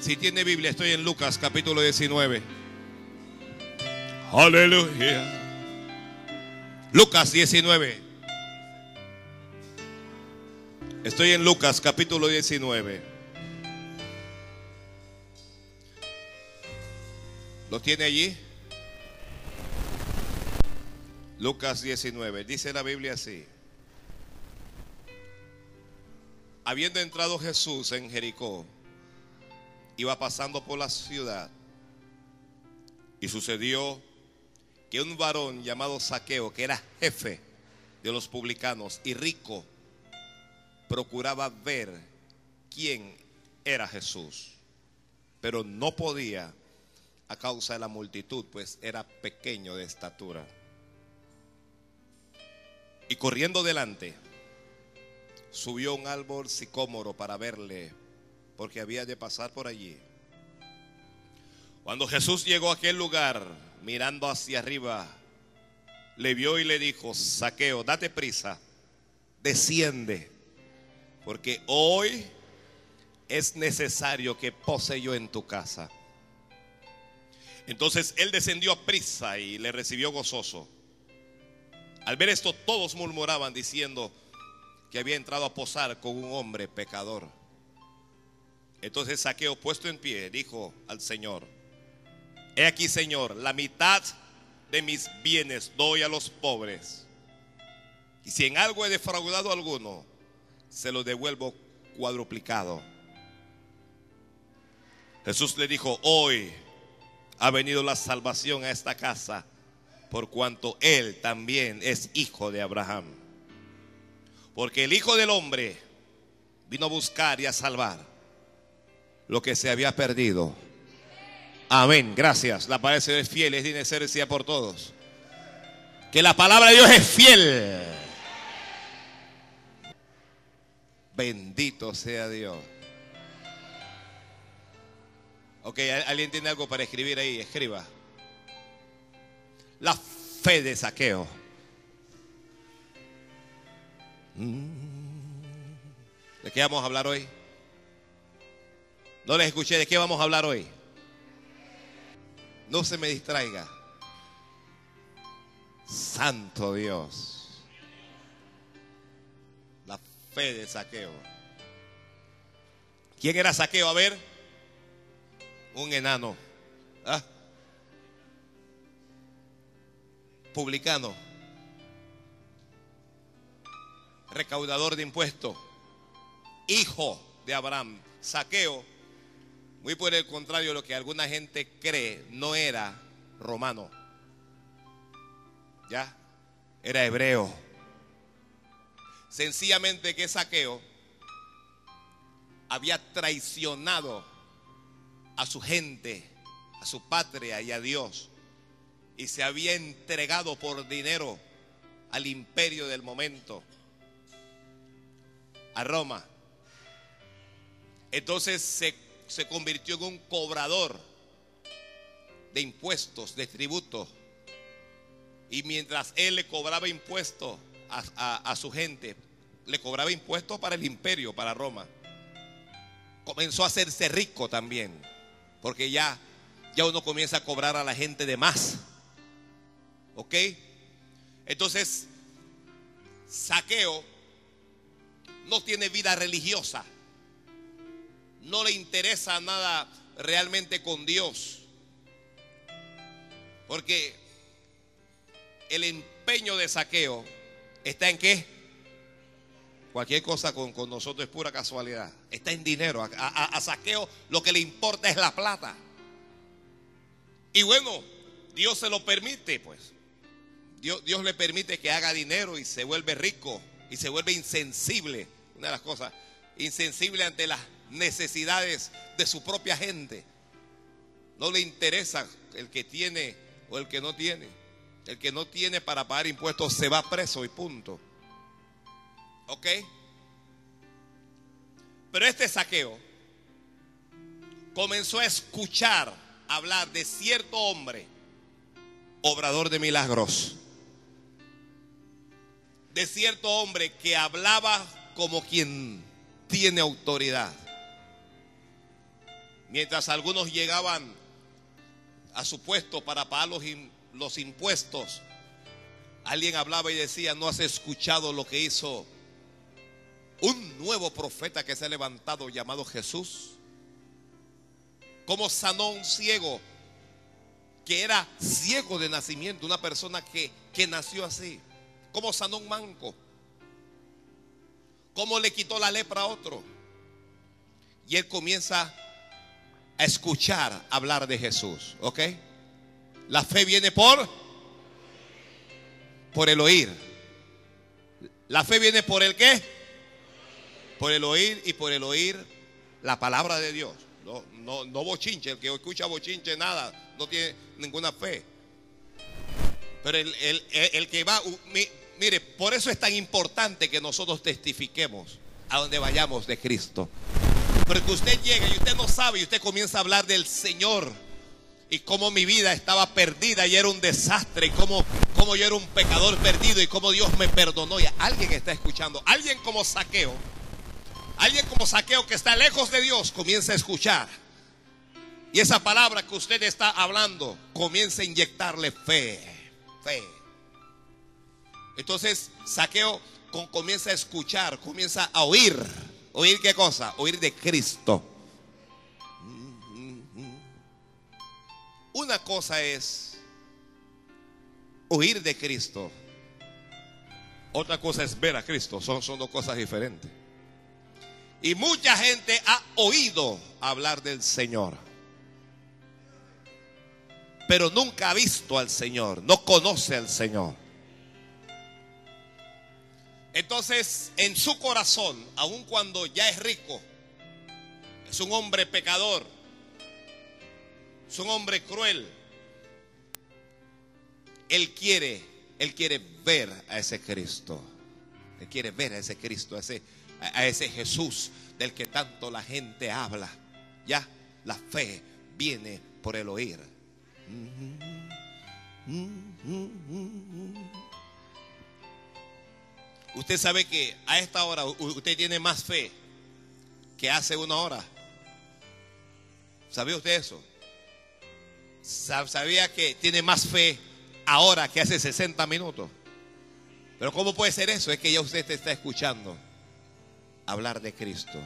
Si tiene Biblia, estoy en Lucas capítulo 19. Aleluya. Lucas 19. Estoy en Lucas capítulo 19. ¿Lo tiene allí? Lucas 19. Dice la Biblia así. Habiendo entrado Jesús en Jericó, iba pasando por la ciudad y sucedió que un varón llamado Saqueo, que era jefe de los publicanos y rico, procuraba ver quién era Jesús, pero no podía a causa de la multitud, pues era pequeño de estatura. Y corriendo delante, subió un árbol sicómoro para verle, porque había de pasar por allí. Cuando Jesús llegó a aquel lugar, mirando hacia arriba, le vio y le dijo, saqueo, date prisa, desciende, porque hoy es necesario que pose yo en tu casa. Entonces él descendió a prisa y le recibió gozoso. Al ver esto todos murmuraban diciendo que había entrado a posar con un hombre pecador. Entonces Saqueo puesto en pie dijo al Señor, He aquí Señor, la mitad de mis bienes doy a los pobres. Y si en algo he defraudado a alguno, se lo devuelvo cuadruplicado. Jesús le dijo, hoy ha venido la salvación a esta casa, por cuanto él también es hijo de Abraham. Porque el Hijo del Hombre vino a buscar y a salvar lo que se había perdido. Amén, gracias. La palabra de Dios es fiel, es de por todos. Que la palabra de Dios es fiel. Bendito sea Dios. Ok, ¿alguien tiene algo para escribir ahí? Escriba. La fe de saqueo. Mm. ¿De qué vamos a hablar hoy? No les escuché, ¿de qué vamos a hablar hoy? No se me distraiga. Santo Dios. La fe de saqueo. ¿Quién era saqueo? A ver un enano. ¿ah? Publicano. Recaudador de impuestos. Hijo de Abraham. Saqueo. Muy por el contrario lo que alguna gente cree, no era romano. ¿Ya? Era hebreo. Sencillamente que Saqueo había traicionado a su gente, a su patria y a Dios. Y se había entregado por dinero al imperio del momento, a Roma. Entonces se, se convirtió en un cobrador de impuestos, de tributos. Y mientras él le cobraba impuestos a, su gente, le cobraba impuestos para el imperio, para Roma. Comenzó a hacerse rico también. Porque ya, ya uno comienza a cobrar a la gente de más. ¿Ok? Entonces, saqueo no tiene vida religiosa. No le interesa nada realmente con Dios. Porque el empeño de saqueo está en qué? Cualquier cosa con, nosotros es pura casualidad. Está en dinero. A, saqueo lo que le importa es la plata. Y bueno, Dios se lo permite, pues. Dios, Dios le permite que haga dinero y se vuelve rico y se vuelve insensible. Una de las cosas, insensible ante las necesidades de su propia gente. No le interesa el que tiene o el que no tiene. El que no tiene para pagar impuestos se va preso y punto. ¿Ok? Pero este saqueo comenzó a escuchar hablar de cierto hombre, obrador de milagros. De cierto hombre que hablaba como quien tiene autoridad. Mientras algunos llegaban a su puesto para pagar los, los impuestos, alguien hablaba y decía, no has escuchado lo que hizo un nuevo profeta que se ha levantado llamado Jesús. Como sanó un ciego que era ciego de nacimiento, una persona que, que nació así. Como sanó un manco. Como le quitó la lepra a otro. Y él comienza a escuchar hablar de Jesús. ¿Ok? La fe viene por por el oír. La fe viene por el qué? Por el oír y por el oír la palabra de Dios. No, no, no bochinche, el que escucha bochinche nada, no tiene ninguna fe. Pero el, el que va, mire, por eso es tan importante que nosotros testifiquemos a donde vayamos de Cristo. Porque usted llega y usted no sabe y usted comienza a hablar del Señor y cómo mi vida estaba perdida y era un desastre y cómo, cómo yo era un pecador perdido y cómo Dios me perdonó. Y alguien está escuchando, alguien como saqueo, alguien como saqueo que está lejos de Dios comienza a escuchar. Y esa palabra que usted está hablando comienza a inyectarle fe, fe. Entonces saqueo comienza a escuchar, comienza a oír. ¿Oír qué cosa? Oír de Cristo. Una cosa es oír de Cristo. Otra cosa es ver a Cristo. Son, son dos cosas diferentes. Y mucha gente ha oído hablar del Señor. Pero nunca ha visto al Señor. No conoce al Señor. Entonces, en su corazón, aun cuando ya es rico, es un hombre pecador, es un hombre cruel. Él quiere, él quiere ver a ese Cristo. Él quiere ver a ese Cristo, a ese, a ese Jesús del que tanto la gente habla. Ya, la fe viene por el oír. Usted sabe que a esta hora usted tiene más fe que hace una hora. ¿Sabía usted eso? sabía que tiene más fe ahora que hace 60 minutos. Pero ¿cómo puede ser eso? Es que ya usted te está escuchando hablar de Cristo.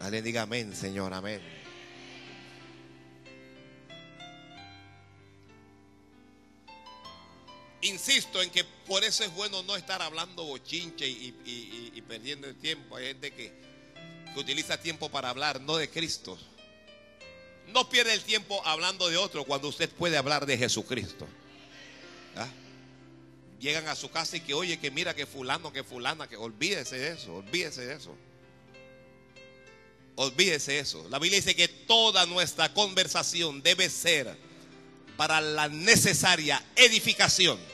Alguien diga amén, Señor, amén. Insisto en que por eso es bueno no estar hablando bochinche y, perdiendo el tiempo. Hay gente que, utiliza tiempo para hablar, no de Cristo. No pierde el tiempo hablando de otro cuando usted puede hablar de Jesucristo. ¿Ah? Llegan a su casa y que oye, que mira que fulano, que fulana, que olvídese de eso, olvídese de eso. Olvídese de eso. La Biblia dice que toda nuestra conversación debe ser para la necesaria edificación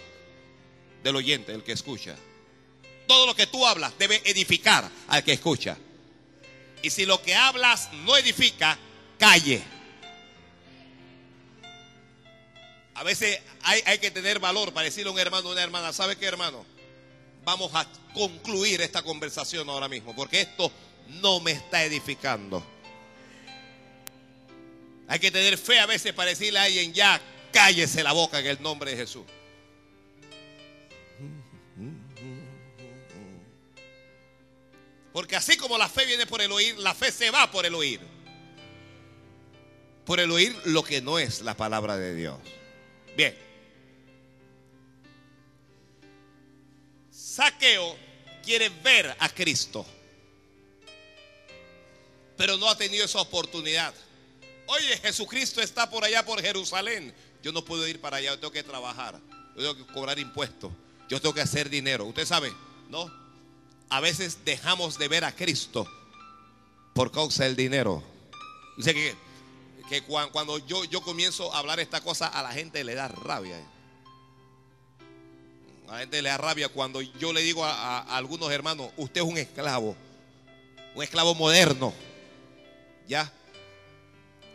del oyente, el que escucha. Todo lo que tú hablas debe edificar al que escucha. Y si lo que hablas no edifica, calle. A veces hay, que tener valor para decirle a un hermano o una hermana, ¿sabe qué hermano? Vamos a concluir esta conversación ahora mismo, porque esto no me está edificando. Hay que tener fe a veces para decirle a alguien, ya cállese la boca en el nombre de Jesús. Porque así como la fe viene por el oír, la fe se va por el oír. Por el oír lo que no es la palabra de Dios. Bien. Saqueo quiere ver a Cristo, pero no ha tenido esa oportunidad. Oye, Jesucristo está por allá por Jerusalén. Yo no puedo ir para allá, yo tengo que trabajar, yo tengo que cobrar impuestos, yo tengo que hacer dinero. Usted sabe, ¿no? A veces dejamos de ver a Cristo por causa del dinero. Dice que que cuando yo, yo comienzo a hablar esta cosa a la gente le da rabia. A la gente le da rabia cuando yo le digo a, algunos hermanos, usted es un esclavo, un esclavo moderno. ¿Ya?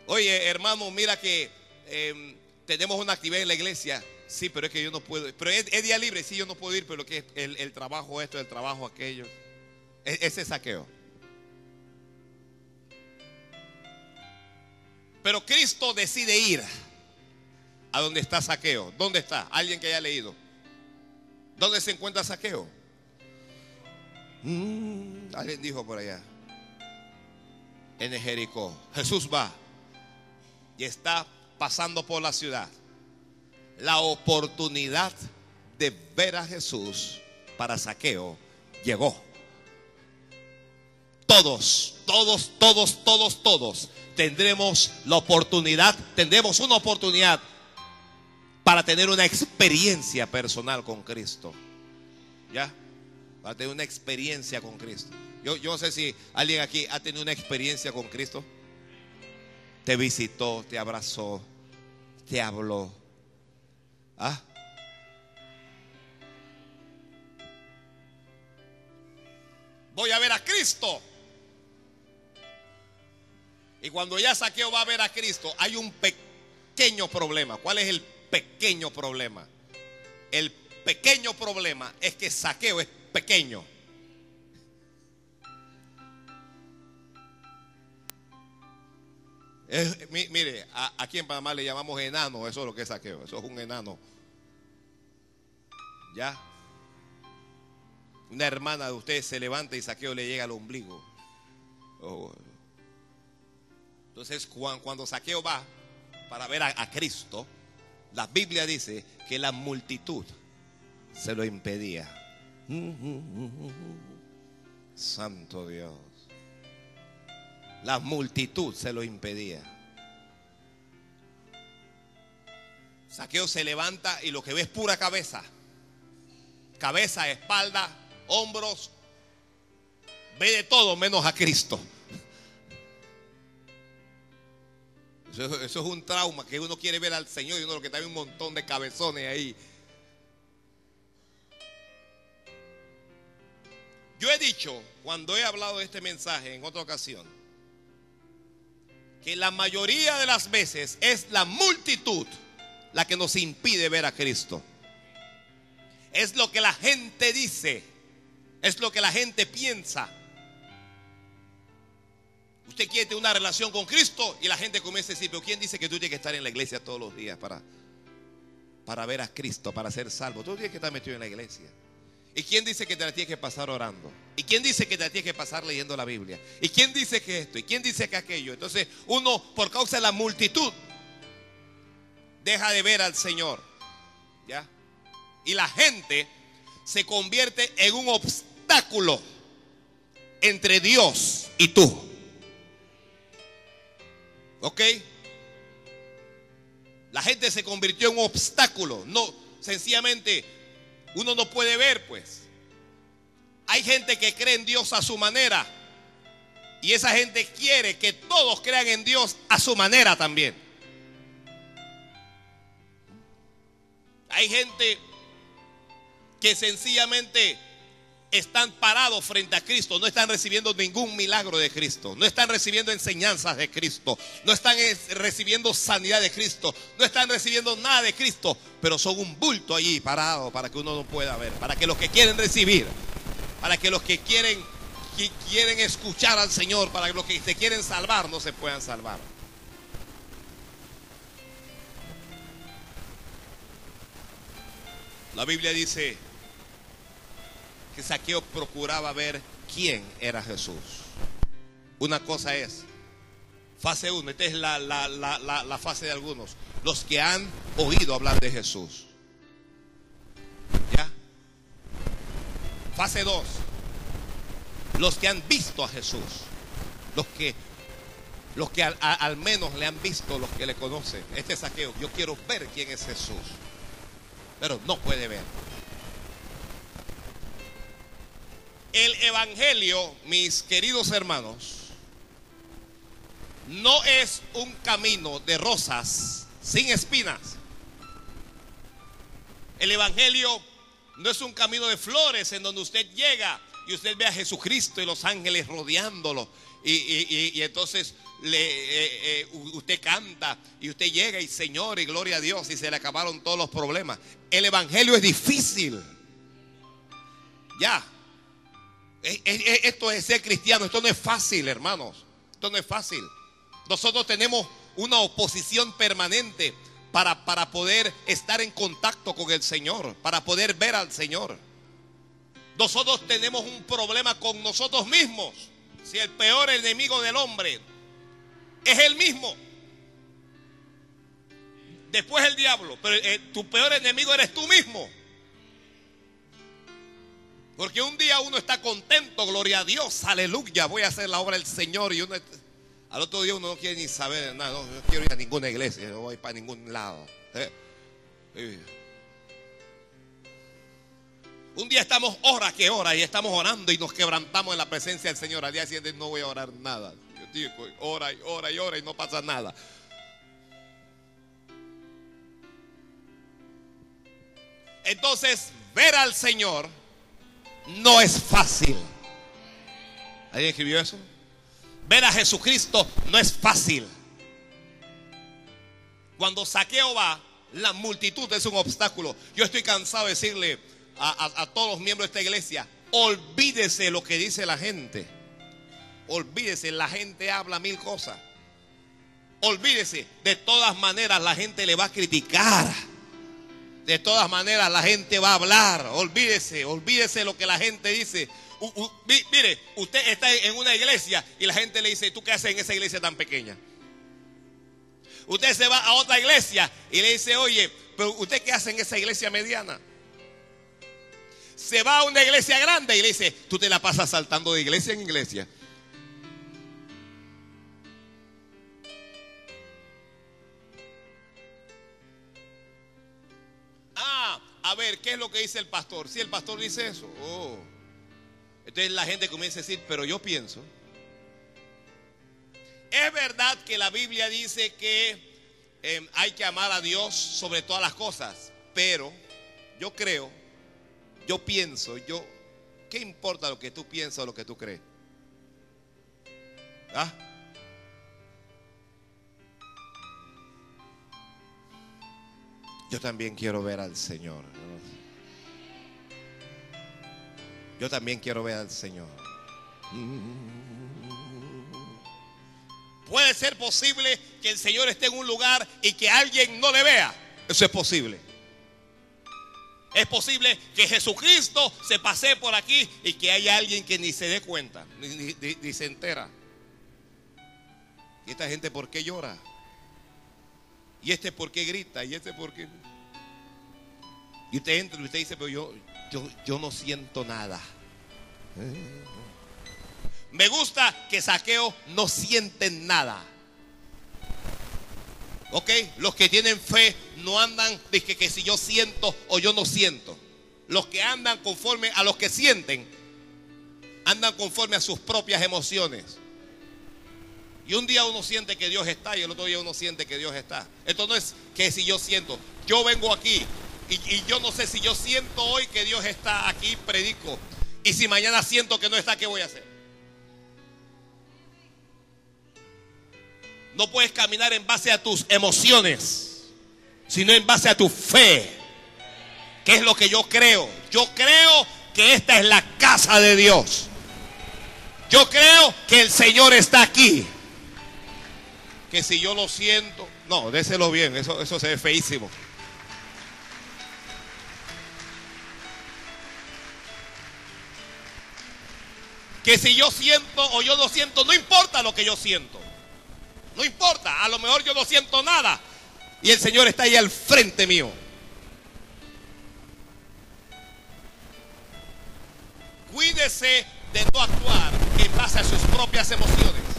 Oye, hermano, mira que em, tenemos una actividad en la iglesia. Sí, pero es que yo no puedo. Pero es, día libre, sí, yo no puedo ir, pero que es el, trabajo esto, el trabajo aquello. E, ese saqueo. Pero Cristo decide ir a donde está Saqueo. ¿Dónde está? Alguien que haya leído. ¿Dónde se encuentra Saqueo? Mm, alguien dijo por allá. En Jericó. Jesús va y está pasando por la ciudad. La oportunidad de ver a Jesús para Saqueo llegó. Todos, todos, todos, todos, todos tendremos la oportunidad, tendremos una oportunidad para tener una experiencia personal con Cristo. ¿Ya? Para tener una experiencia con Cristo. Yo, yo sé si alguien aquí ha tenido una experiencia con Cristo. Te visitó, te abrazó, te habló. ¿Ah? Voy a ver a Cristo. Y cuando ya Saqueo va a ver a Cristo, hay un pequeño problema. ¿Cuál es el pequeño problema. El pequeño problema es que saqueo es pequeño. Mire, aquí en Panamá le llamamos enano, eso es lo que es saqueo, eso es un enano. ¿Ya? Una hermana de ustedes se levanta y saqueo le llega al ombligo. Oh. Entonces, cuando saqueo va para ver a Cristo, la Biblia dice que la multitud se lo impedía. Santo Dios. La multitud se lo impedía. Saqueo se levanta y lo que ve es pura cabeza. Cabeza, espalda, hombros. Ve de todo menos a Cristo. Eso, es un trauma que uno quiere ver al Señor y uno lo que está un montón de cabezones ahí. Yo he dicho, cuando he hablado de este mensaje en otra ocasión, que la mayoría de las veces es la multitud la que nos impide ver a Cristo. Es lo que la gente dice, es lo que la gente piensa. Usted quiere tener una relación con Cristo y la gente comienza a decir, pero ¿quién dice que tú tienes que estar en la iglesia todos los días para, para ver a Cristo, para ser salvo? Tú tienes que estar metido en la iglesia. ¿Y quién dice que te la tienes que pasar orando? ¿Y quién dice que te la tienes que pasar leyendo la Biblia? ¿Y quién dice que esto? ¿Y quién dice que aquello? Entonces uno, por causa de la multitud, deja de ver al Señor. ¿Ya? Y la gente se convierte en un obstáculo entre Dios y tú. ¿Ok? La gente se convirtió en un obstáculo. No, sencillamente, uno no puede ver, pues. Hay gente que cree en Dios a su manera. Y esa gente quiere que todos crean en Dios a su manera también. Hay gente que sencillamente están parados frente a Cristo, no están recibiendo ningún milagro de Cristo, no están recibiendo enseñanzas de Cristo, no están recibiendo sanidad de Cristo, no están recibiendo nada de Cristo, pero son un bulto allí parado para que uno no pueda ver, para que los que quieren recibir, para que los que quieren quieren escuchar al Señor, para que los que se quieren salvar no se puedan salvar. La Biblia dice que Saqueo procuraba ver quién era Jesús. Una cosa es, fase 1, esta es la, fase de algunos, los que han oído hablar de Jesús. ¿Ya? Fase 2, los que han visto a Jesús, los que, los que al, al menos le han visto, los que le conocen. Este saqueo, yo quiero ver quién es Jesús, pero no puede ver. El Evangelio, mis queridos hermanos, no es un camino de rosas sin espinas. El Evangelio no es un camino de flores en donde usted llega y usted ve a Jesucristo y los ángeles rodeándolo. Y, entonces le, eh, eh, usted canta y usted llega y Señor y gloria a Dios y se le acabaron todos los problemas. El Evangelio es difícil. Ya, esto es ser cristiano, esto no es fácil, hermanos. Esto no es fácil. Nosotros tenemos una oposición permanente para, para poder estar en contacto con el Señor, para poder ver al Señor. Nosotros tenemos un problema con nosotros mismos. Si el peor enemigo del hombre es el mismo. Después el diablo, pero eh, tu peor enemigo eres tú mismo. Porque un día uno está contento, gloria a Dios, aleluya, voy a hacer la obra del Señor y al otro día uno no quiere ni saber nada, no, quiero ir a ninguna iglesia, no voy para ningún lado. ¿eh? Un día estamos hora que hora y estamos orando y nos quebrantamos en la presencia del Señor. Al día siguiente no voy a orar nada. Yo digo, ora y ora y ora y no pasa nada. Entonces, ver al Señor no es fácil. ¿Alguien escribió eso? Ver a Jesucristo no es fácil. Cuando saqueo va, la multitud es un obstáculo. Yo estoy cansado de decirle a, todos los miembros de esta iglesia, olvídese lo que dice la gente. Olvídese, la gente habla mil cosas. Olvídese, de todas maneras la gente le va a criticar. De todas maneras la gente va a hablar. Olvídese, olvídese lo que la gente dice. mire, usted está en una iglesia y la gente le dice, ¿tú qué haces en esa iglesia tan pequeña? Usted se va a otra iglesia y le dice, oye, pero ¿usted qué hace en esa iglesia mediana? Se va a una iglesia grande y le dice, tú te la pasas saltando de iglesia en iglesia. A ver, ¿qué es lo que dice el pastor? Si el pastor dice eso, oh. Entonces la gente comienza a decir, pero yo pienso. Es verdad que la Biblia dice que em, hay que amar a Dios sobre todas las cosas, pero yo creo, yo pienso, yo, ¿qué importa lo que tú piensas o lo que tú crees? ¿Ah? Yo también quiero ver al Señor. Yo también quiero ver al Señor. Puede ser posible que el Señor esté en un lugar y que alguien no le vea. Eso es posible. Es posible que Jesucristo se pase por aquí y que haya alguien que ni se dé cuenta, ni, se entera. ¿Y esta gente por qué llora? ¿Y este por qué grita? ¿Y este por qué? Y usted entra y usted dice, pero yo, yo, yo no siento nada. Me gusta que Saqueo no sienten nada. ¿Ok? Los que tienen fe no andan que, que si yo siento o yo no siento. Los que andan conforme a los que sienten, andan conforme a sus propias emociones. Y un día uno siente que Dios está y el otro día uno siente que Dios está. Esto no es que si yo siento, yo vengo aquí y, y yo no sé si yo siento hoy que Dios está aquí, predico. Y si mañana siento que no está, ¿qué voy a hacer? No puedes caminar en base a tus emociones, sino en base a tu fe. ¿Qué es lo que yo creo? Yo creo que esta es la casa de Dios. Yo creo que el Señor está aquí. Que si yo lo siento, no, déselo bien, eso, eso se ve feísimo. Que si yo siento o yo no siento, no importa lo que yo siento. No importa, a lo mejor yo no siento nada. Y el Señor está ahí al frente mío. Cuídese de no actuar en base a sus propias emociones.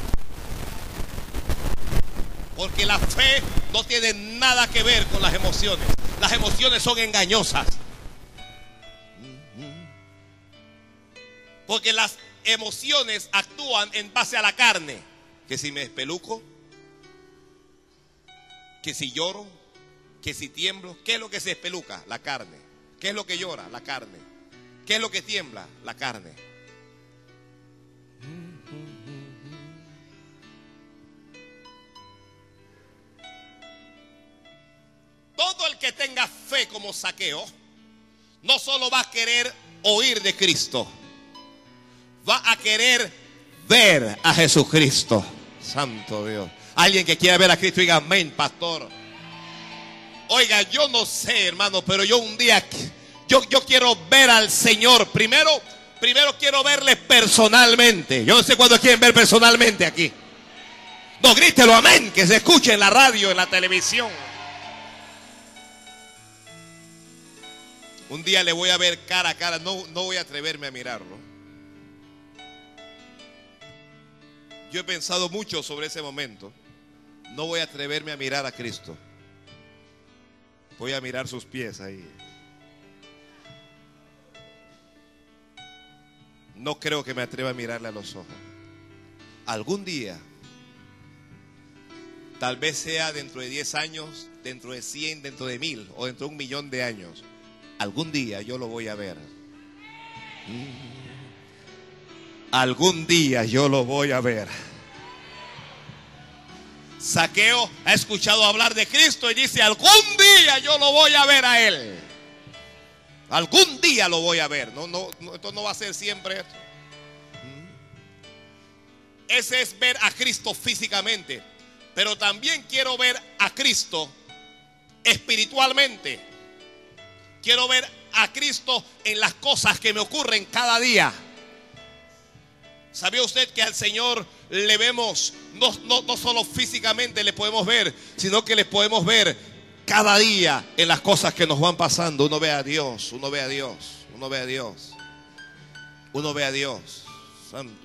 Porque la fe no tiene nada que ver con las emociones. Las emociones son engañosas. Porque las emociones actúan en base a la carne. Que si me espeluco, que si lloro, que si tiemblo, ¿qué es lo que se espeluca? La carne. ¿Qué es lo que llora? La carne. ¿Qué es lo que tiembla? La carne. Todo el que tenga fe como saqueo, no solo va a querer oír de Cristo, va a querer ver a Jesucristo. Santo Dios. Alguien que quiera ver a Cristo, diga amén, pastor. Oiga, yo no sé, hermano, pero yo un día, yo, yo quiero ver al Señor. Primero, primero quiero verle personalmente. Yo no sé cuándo quieren ver personalmente aquí. No, grítelo amén, que se escuche en la radio, en la televisión. Un día le voy a ver cara a cara, no, no voy a atreverme a mirarlo. Yo he pensado mucho sobre ese momento. No voy a atreverme a mirar a Cristo. Voy a mirar sus pies ahí. No creo que me atreva a mirarle a los ojos. Algún día, tal vez sea dentro de 10 años, dentro de 100, dentro de mil o dentro de un millón de años, algún día yo lo voy a ver. Algún día yo lo voy a ver. Saqueo ha escuchado hablar de Cristo y dice, algún día yo lo voy a ver a él. Algún día lo voy a ver. No, no, esto no va a ser siempre esto. Ese es ver a Cristo físicamente. Pero también quiero ver a Cristo espiritualmente. Quiero ver a Cristo en las cosas que me ocurren cada día. ¿Sabía usted que al Señor le vemos, no, no, no, solo físicamente le podemos ver, sino que le podemos ver cada día en las cosas que nos van pasando? Uno ve a Dios, uno ve a Dios, uno ve a Dios, uno ve a Dios.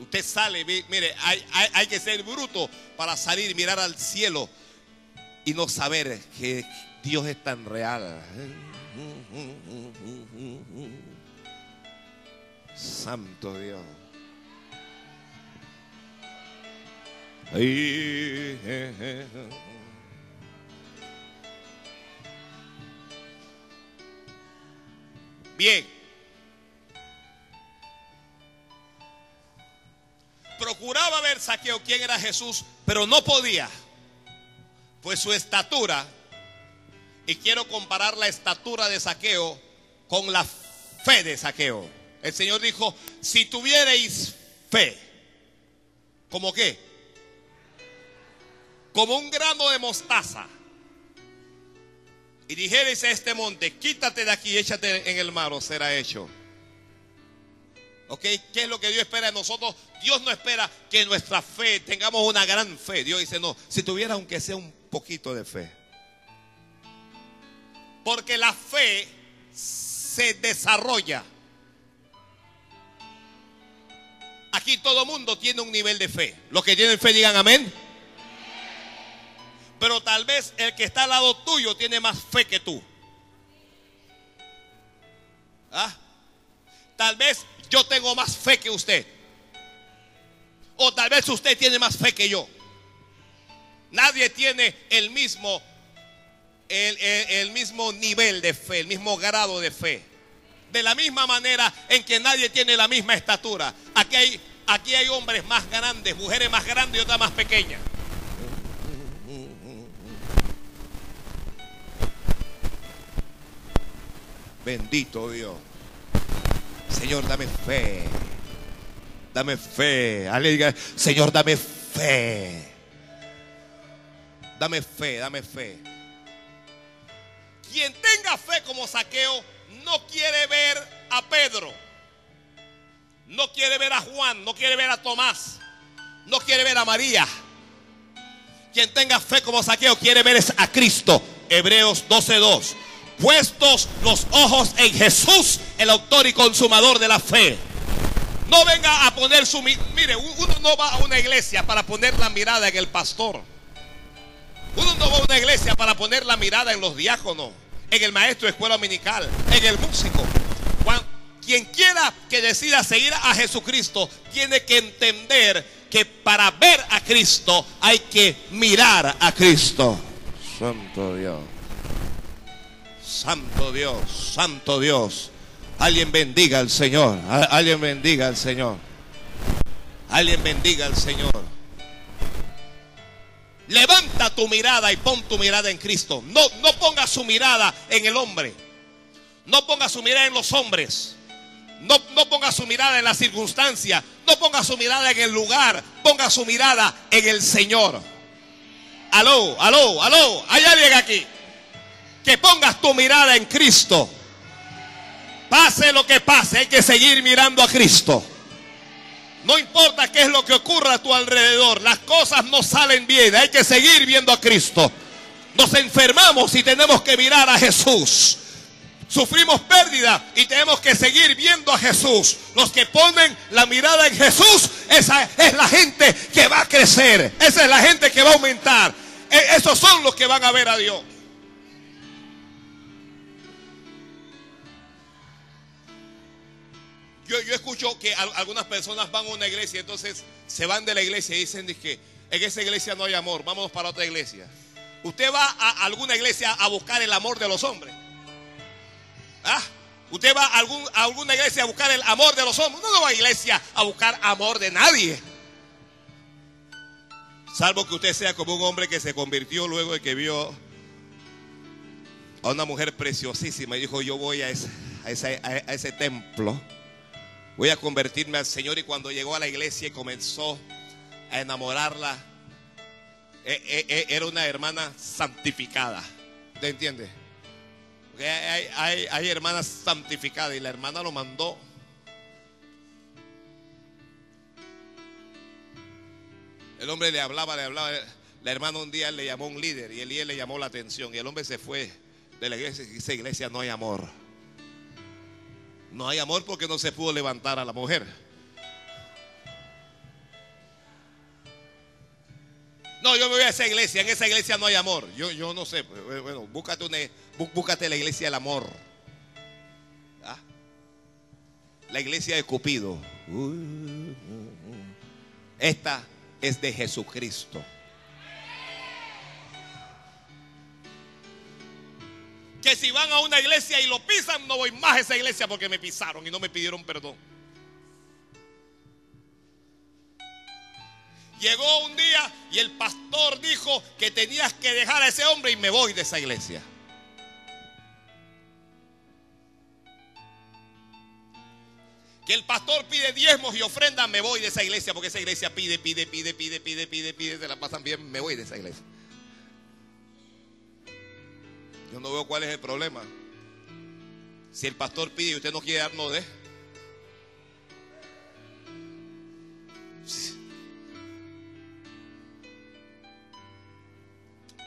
Usted sale, mire, hay, hay, hay que ser bruto para salir, mirar al cielo y no saber que Dios es tan real. Santo Dios. Bien. Procuraba ver saqueo quién era Jesús, pero no podía. Pues su estatura, y quiero comparar la estatura de saqueo con la fe de saqueo. El Señor dijo, si tuvierais fe, ¿como qué? Como un grano de mostaza. Y dijereis a este monte, quítate de aquí échate en el mar, o será hecho. ¿Ok? ¿Qué es lo que Dios espera de nosotros? Dios no espera que nuestra fe tengamos una gran fe. Dios dice, no, si tuviera aunque sea un poquito de fe. Porque la fe se desarrolla. Aquí todo mundo tiene un nivel de fe. Los que tienen fe digan amén. Pero tal vez el que está al lado tuyo tiene más fe que tú. ¿Ah? Tal vez yo tengo más fe que usted. O tal vez usted tiene más fe que yo. Nadie tiene el mismo, el, mismo nivel de fe, el mismo grado de fe. De la misma manera en que nadie tiene la misma estatura. Aquí hay, aquí hay hombres más grandes, mujeres más grandes y otras más pequeñas. Bendito Dios. Señor, dame fe. Dame fe. Alguien Señor, dame fe. Dame fe, dame fe. Quien tenga fe como saqueo no quiere ver a Pedro. No quiere ver a Juan, no quiere ver a Tomás. No quiere ver a María. Quien tenga fe como saqueo quiere ver a Cristo. Hebreos 12:2 puestos los ojos en Jesús, el autor y consumador de la fe. No venga a poner su... Mire, uno no va a una iglesia para poner la mirada en el pastor. Uno no va a una iglesia para poner la mirada en los diáconos, en el maestro de escuela dominical, en el músico. Quien quiera que decida seguir a Jesucristo tiene que entender que para ver a Cristo hay que mirar a Cristo. Santo Dios. Santo Dios, Santo Dios. Alguien bendiga al Señor. Alguien bendiga al Señor. Alguien bendiga al Señor. Levanta tu mirada y pon tu mirada en Cristo. No, no ponga su mirada en el hombre. No ponga su mirada en los hombres. No, no ponga su mirada en la circunstancia. No ponga su mirada en el lugar. Ponga su mirada en el Señor. aló, aló, aló, hay alguien aquí. Que pongas tu mirada en Cristo. Pase lo que pase, hay que seguir mirando a Cristo. No importa qué es lo que ocurra a tu alrededor, las cosas no salen bien, hay que seguir viendo a Cristo. Nos enfermamos y tenemos que mirar a Jesús. Sufrimos pérdida y tenemos que seguir viendo a Jesús. Los que ponen la mirada en Jesús, esa es la gente que va a crecer. Esa es la gente que va a aumentar. E, esos son los que van a ver a Dios. Yo, escucho que algunas personas van a una iglesia, entonces se van de la iglesia y dicen que en esa iglesia no hay amor, vámonos para otra iglesia. Usted va a alguna iglesia a buscar el amor de los hombres. ¿Ah? Usted va a, algún, a alguna iglesia a buscar el amor de los hombres. No, no va a iglesia a buscar amor de nadie. Salvo que usted sea como un hombre que se convirtió luego de que vio a una mujer preciosísima y dijo, yo voy a ese, a ese templo Voy a convertirme al Señor y cuando llegó a la iglesia y comenzó a enamorarla, eh, eh, eh, era una hermana santificada. ¿Te entiendes? hay, hay hermanas santificadas y la hermana lo mandó. El hombre le hablaba, le hablaba. La hermana un día le llamó un líder y el líder le llamó la atención y el hombre se fue de la iglesia y dice, iglesia no hay amor. No hay amor porque no se pudo levantar a la mujer. No, yo me voy a esa iglesia. En esa iglesia no hay amor. Yo, yo no sé. Bueno, búscate, una, búscate la iglesia del amor. ¿Ah? La iglesia de Cupido. Esta es de Jesucristo. Que si van a una iglesia y lo pisan, no voy más a esa iglesia porque me pisaron y no me pidieron perdón. Llegó un día y el pastor dijo que tenías que dejar a ese hombre y me voy de esa iglesia. Que el pastor pide diezmos y ofrendas, me voy de esa iglesia porque esa iglesia pide, pide, pide, pide, pide, pide, pide, se la pasan bien, me voy de esa iglesia. Yo no veo cuál es el problema. Si el pastor pide y usted no quiere dar, no dé.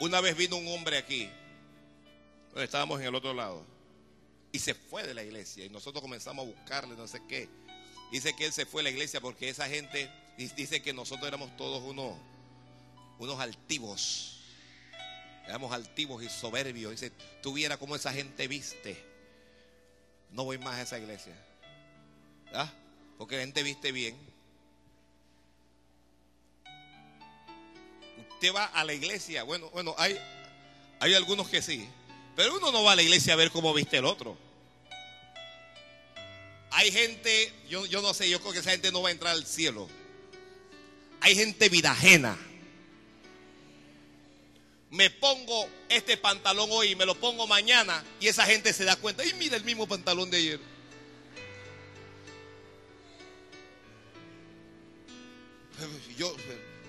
Una vez vino un hombre aquí, donde estábamos en el otro lado, y se fue de la iglesia. Y nosotros comenzamos a buscarle, no sé qué. Dice que él se fue de la iglesia porque esa gente dice que nosotros éramos todos unos, unos altivos. Éramos altivos y soberbios. Dice, tuviera como esa gente viste. No voy más a esa iglesia. ¿Ah? Porque la gente viste bien. Usted va a la iglesia. Bueno, bueno, hay, hay algunos que sí. Pero uno no va a la iglesia a ver cómo viste el otro. Hay gente, yo, yo no sé, yo creo que esa gente no va a entrar al cielo. Hay gente vida ajena me pongo este pantalón hoy y me lo pongo mañana y esa gente se da cuenta, y mira el mismo pantalón de ayer.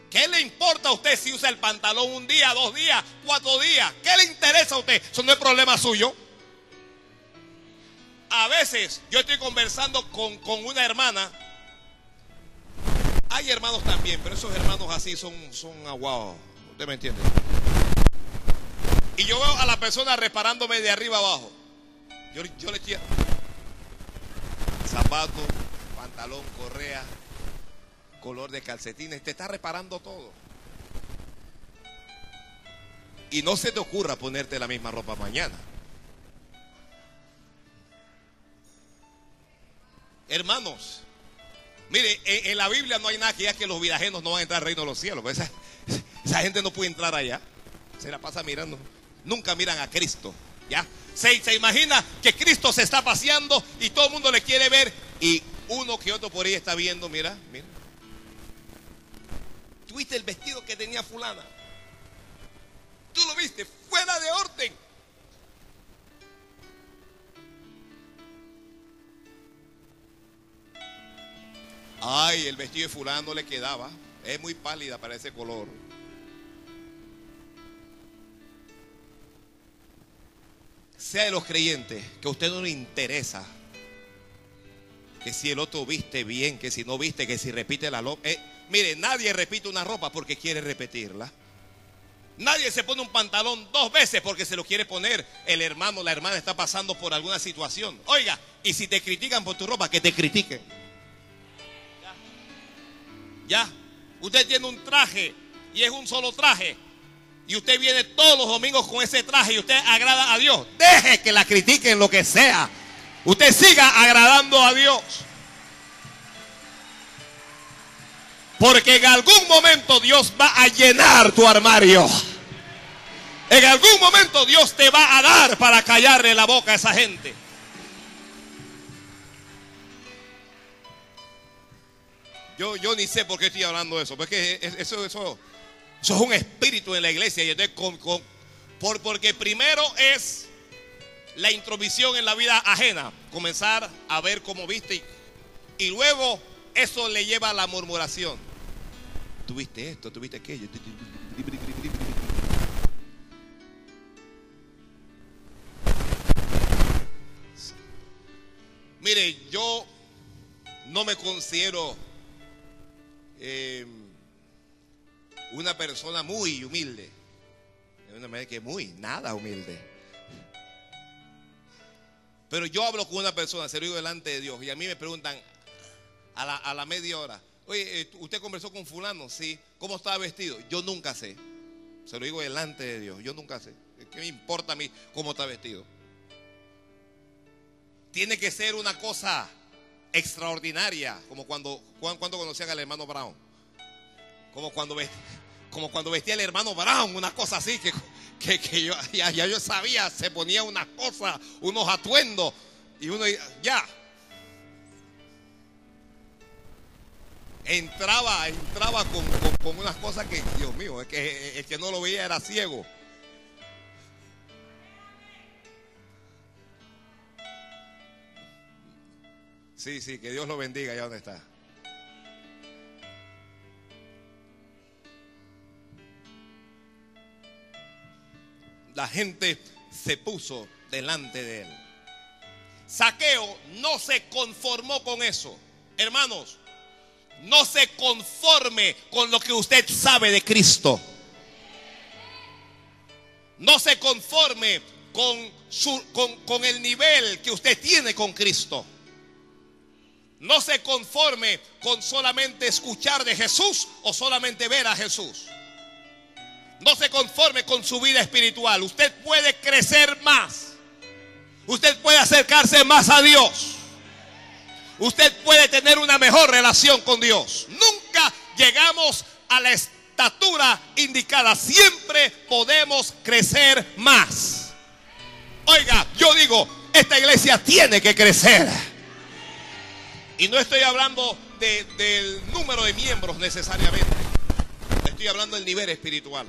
¿Qué le importa a usted si usa el pantalón un día, dos días, cuatro días? ¿Qué le interesa a usted? Eso no es problema suyo. A veces yo estoy conversando con, con una hermana. Hay hermanos también, pero esos hermanos así son, son aguados. ¿Usted me entiende? Y yo veo a la persona reparándome de arriba abajo. Yo, yo le quiero zapato, pantalón, correa, color de calcetines. Te está reparando todo. Y no se te ocurra ponerte la misma ropa mañana. Hermanos, mire, en, la Biblia no hay nada que diga que los viajeros no van a entrar al reino de los cielos. Esa gente no puede entrar allá. Se la pasa mirando nunca miran a Cristo. ¿Ya? Se, se imagina que Cristo se está paseando y todo el mundo le quiere ver y uno que otro por ahí está viendo, mira, mira. ¿Tuviste el vestido que tenía fulana? Tú lo viste, fuera de orden. Ay, el vestido de fulano no le quedaba. Es muy pálida para ese color. Sea de los creyentes, que a usted no le interesa que si el otro viste bien, que si no viste, que si repite la ropa. Eh, mire, nadie repite una ropa porque quiere repetirla. Nadie se pone un pantalón dos veces porque se lo quiere poner. El hermano, la hermana está pasando por alguna situación. Oiga, y si te critican por tu ropa, que te critiquen. Ya. ya. Usted tiene un traje y es un solo traje. Y usted viene todos los domingos con ese traje y usted agrada a Dios. Deje que la critiquen lo que sea. Usted siga agradando a Dios. Porque en algún momento Dios va a llenar tu armario. En algún momento Dios te va a dar para callarle la boca a esa gente. Yo, yo ni sé por qué estoy hablando de eso. Porque eso, eso, eso es un espíritu en la iglesia. Y con, por, porque primero es la intromisión en la vida ajena. Comenzar a ver cómo viste. Y, luego eso le lleva a la murmuración. Tuviste esto, tuviste aquello. Mire, yo no me considero eh, una persona muy humilde. Una manera que muy, nada humilde. Pero yo hablo con una persona, se lo digo delante de Dios, y a mí me preguntan a la, a la media hora, oye, eh, ¿usted conversó con fulano? Sí. ¿Cómo estaba vestido? Yo nunca sé. Se lo digo delante de Dios, yo nunca sé. ¿Qué me importa a mí cómo está vestido? Tiene que ser una cosa extraordinaria, como cuando, cuando conocían al hermano Brown. Como cuando, como cuando vestía el hermano Brown, una cosa así que, que, yo, ya, yo sabía, se ponía una cosa, unos atuendos, y uno ya. Entraba, entraba con, con, unas cosas que, Dios mío, es que el que no lo veía era ciego. Sí, sí, que Dios lo bendiga allá donde está. La gente se puso delante de él. Saqueo no se conformó con eso. Hermanos, no se conforme con lo que usted sabe de Cristo. No se conforme con, su, con, con el nivel que usted tiene con Cristo. No se conforme con solamente escuchar de Jesús o solamente ver a Jesús. No se conforme con su vida espiritual. Usted puede crecer más. Usted puede acercarse más a Dios. Usted puede tener una mejor relación con Dios. Nunca llegamos a la estatura indicada. Siempre podemos crecer más. Oiga, yo digo, esta iglesia tiene que crecer. Y no estoy hablando del número de miembros necesariamente. Estoy hablando del nivel espiritual.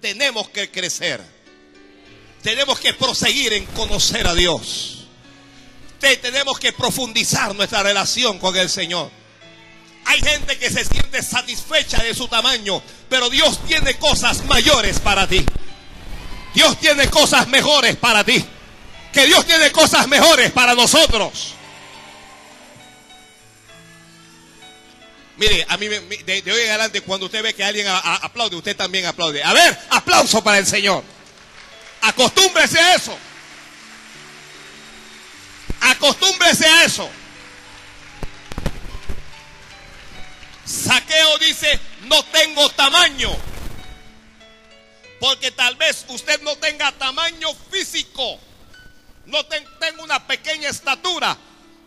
Tenemos que crecer. Tenemos que proseguir en conocer a Dios. Tenemos que profundizar nuestra relación con el Señor. Hay gente que se siente satisfecha de su tamaño, pero Dios tiene cosas mayores para ti. Dios tiene cosas mejores para ti. Que Dios tiene cosas mejores para nosotros. Mire, a mí de, hoy en adelante, cuando usted ve que alguien aplaude, usted también aplaude. A ver, aplauso para el Señor. Acostúmbrese a eso. Acostúmbrese a eso. Saqueo dice, no tengo tamaño. Porque tal vez usted no tenga tamaño físico. No tengo una pequeña estatura.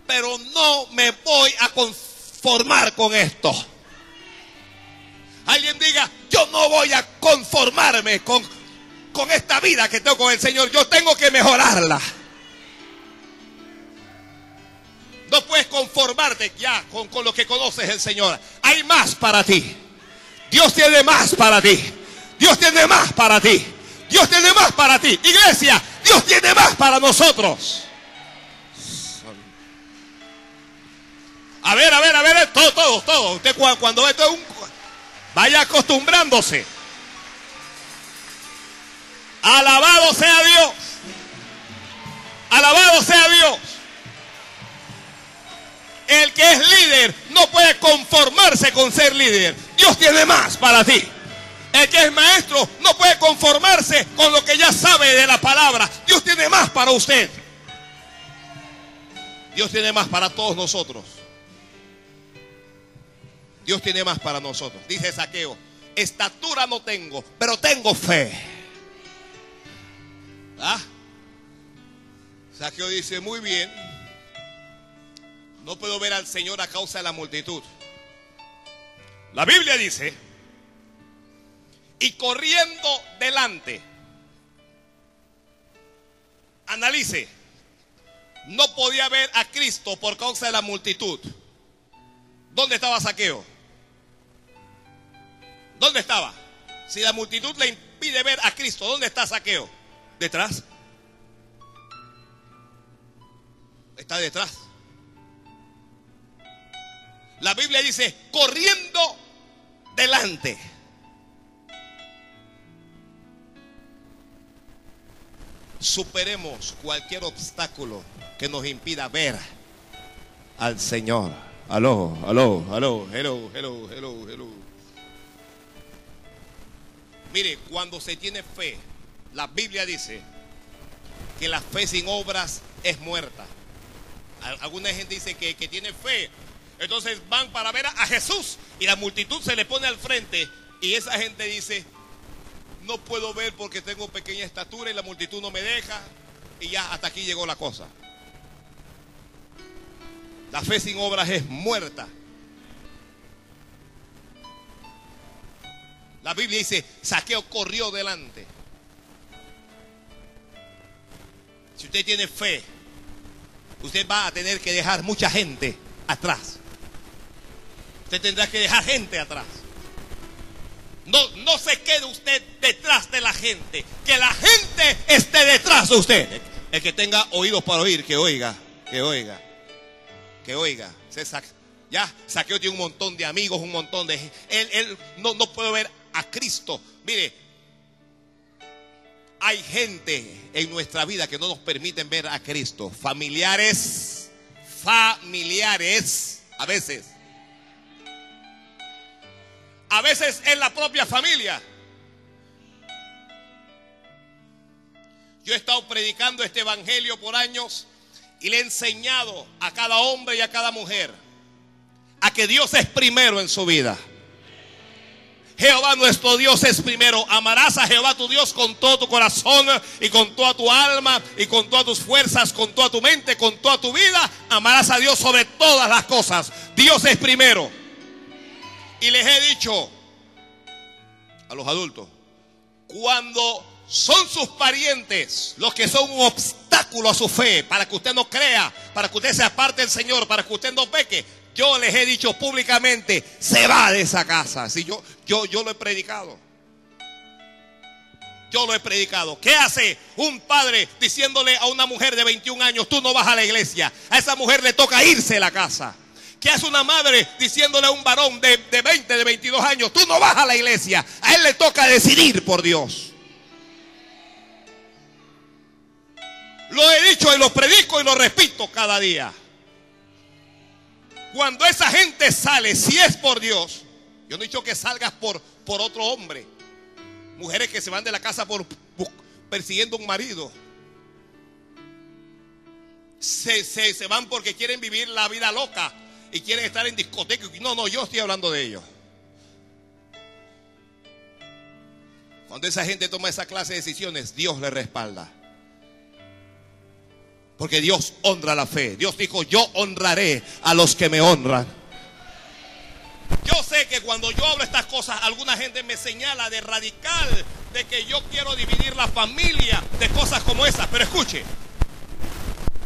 Pero no me voy a confiar formar con esto. Alguien diga, yo no voy a conformarme con, con esta vida que tengo con el Señor, yo tengo que mejorarla. No puedes conformarte ya con, con lo que conoces el Señor. Hay más para ti. Dios tiene más para ti. Dios tiene más para ti. Dios tiene más para ti. Iglesia, Dios tiene más para nosotros. A ver, a ver, a ver, todo, todo, todo. Usted cuando ve todo un... Vaya acostumbrándose. Alabado sea Dios. Alabado sea Dios. El que es líder no puede conformarse con ser líder. Dios tiene más para ti. El que es maestro no puede conformarse con lo que ya sabe de la palabra. Dios tiene más para usted. Dios tiene más para todos nosotros. Dios tiene más para nosotros. Dice Saqueo, estatura no tengo, pero tengo fe. ¿Ah? Saqueo dice, muy bien, no puedo ver al Señor a causa de la multitud. La Biblia dice, y corriendo delante, analice, no podía ver a Cristo por causa de la multitud. ¿Dónde estaba Saqueo? ¿Dónde estaba? Si la multitud le impide ver a Cristo, ¿dónde está Saqueo? ¿Detrás? Está detrás. La Biblia dice, corriendo delante. Superemos cualquier obstáculo que nos impida ver al Señor. Aló, aló, aló, hello, hello, hello, hello. Mire, cuando se tiene fe, la Biblia dice que la fe sin obras es muerta. Alguna gente dice que, que tiene fe, entonces van para ver a Jesús y la multitud se le pone al frente y esa gente dice, no puedo ver porque tengo pequeña estatura y la multitud no me deja y ya hasta aquí llegó la cosa. La fe sin obras es muerta. La Biblia dice, Saqueo corrió delante. Si usted tiene fe, usted va a tener que dejar mucha gente atrás. Usted tendrá que dejar gente atrás. No, no se quede usted detrás de la gente. Que la gente esté detrás de usted. El que tenga oídos para oír, que oiga, que oiga, que oiga. ya, Saqueo tiene un montón de amigos, un montón de... Él, él no, no puede ver a Cristo. Mire, hay gente en nuestra vida que no nos permiten ver a Cristo. Familiares, familiares, a veces a veces en la propia familia. Yo he estado predicando este evangelio por años y le he enseñado a cada hombre y a cada mujer a que Dios es primero en su vida. Jehová nuestro Dios es primero. Amarás a Jehová tu Dios con todo tu corazón y con toda tu alma y con todas tus fuerzas, con toda tu mente, con toda tu vida. Amarás a Dios sobre todas las cosas. Dios es primero. Y les he dicho a los adultos, cuando son sus parientes los que son un obstáculo a su fe, para que usted no crea, para que usted se aparte del Señor, para que usted no peque, yo les he dicho públicamente, se va de esa casa. Si yo, yo, yo lo he predicado. Yo lo he predicado. ¿Qué hace un padre diciéndole a una mujer de 21 años, tú no vas a la iglesia? A esa mujer le toca irse de la casa. ¿Qué hace una madre diciéndole a un varón de, 20, de 22 años, tú no vas a la iglesia? A él le toca decidir por Dios. Lo he dicho y lo predico y lo repito cada día. Cuando esa gente sale, si es por Dios, yo no he dicho que salgas por, por otro hombre. Mujeres que se van de la casa por, persiguiendo un marido. Se, se, van porque quieren vivir la vida loca y quieren estar en discoteca. No, no, yo estoy hablando de ellos. Cuando esa gente toma esa clase de decisiones, Dios le respalda. Porque Dios honra la fe. Dios dijo, yo honraré a los que me honran. Yo sé que cuando yo hablo estas cosas, alguna gente me señala de radical, de que yo quiero dividir la familia, de cosas como esas. Pero escuche,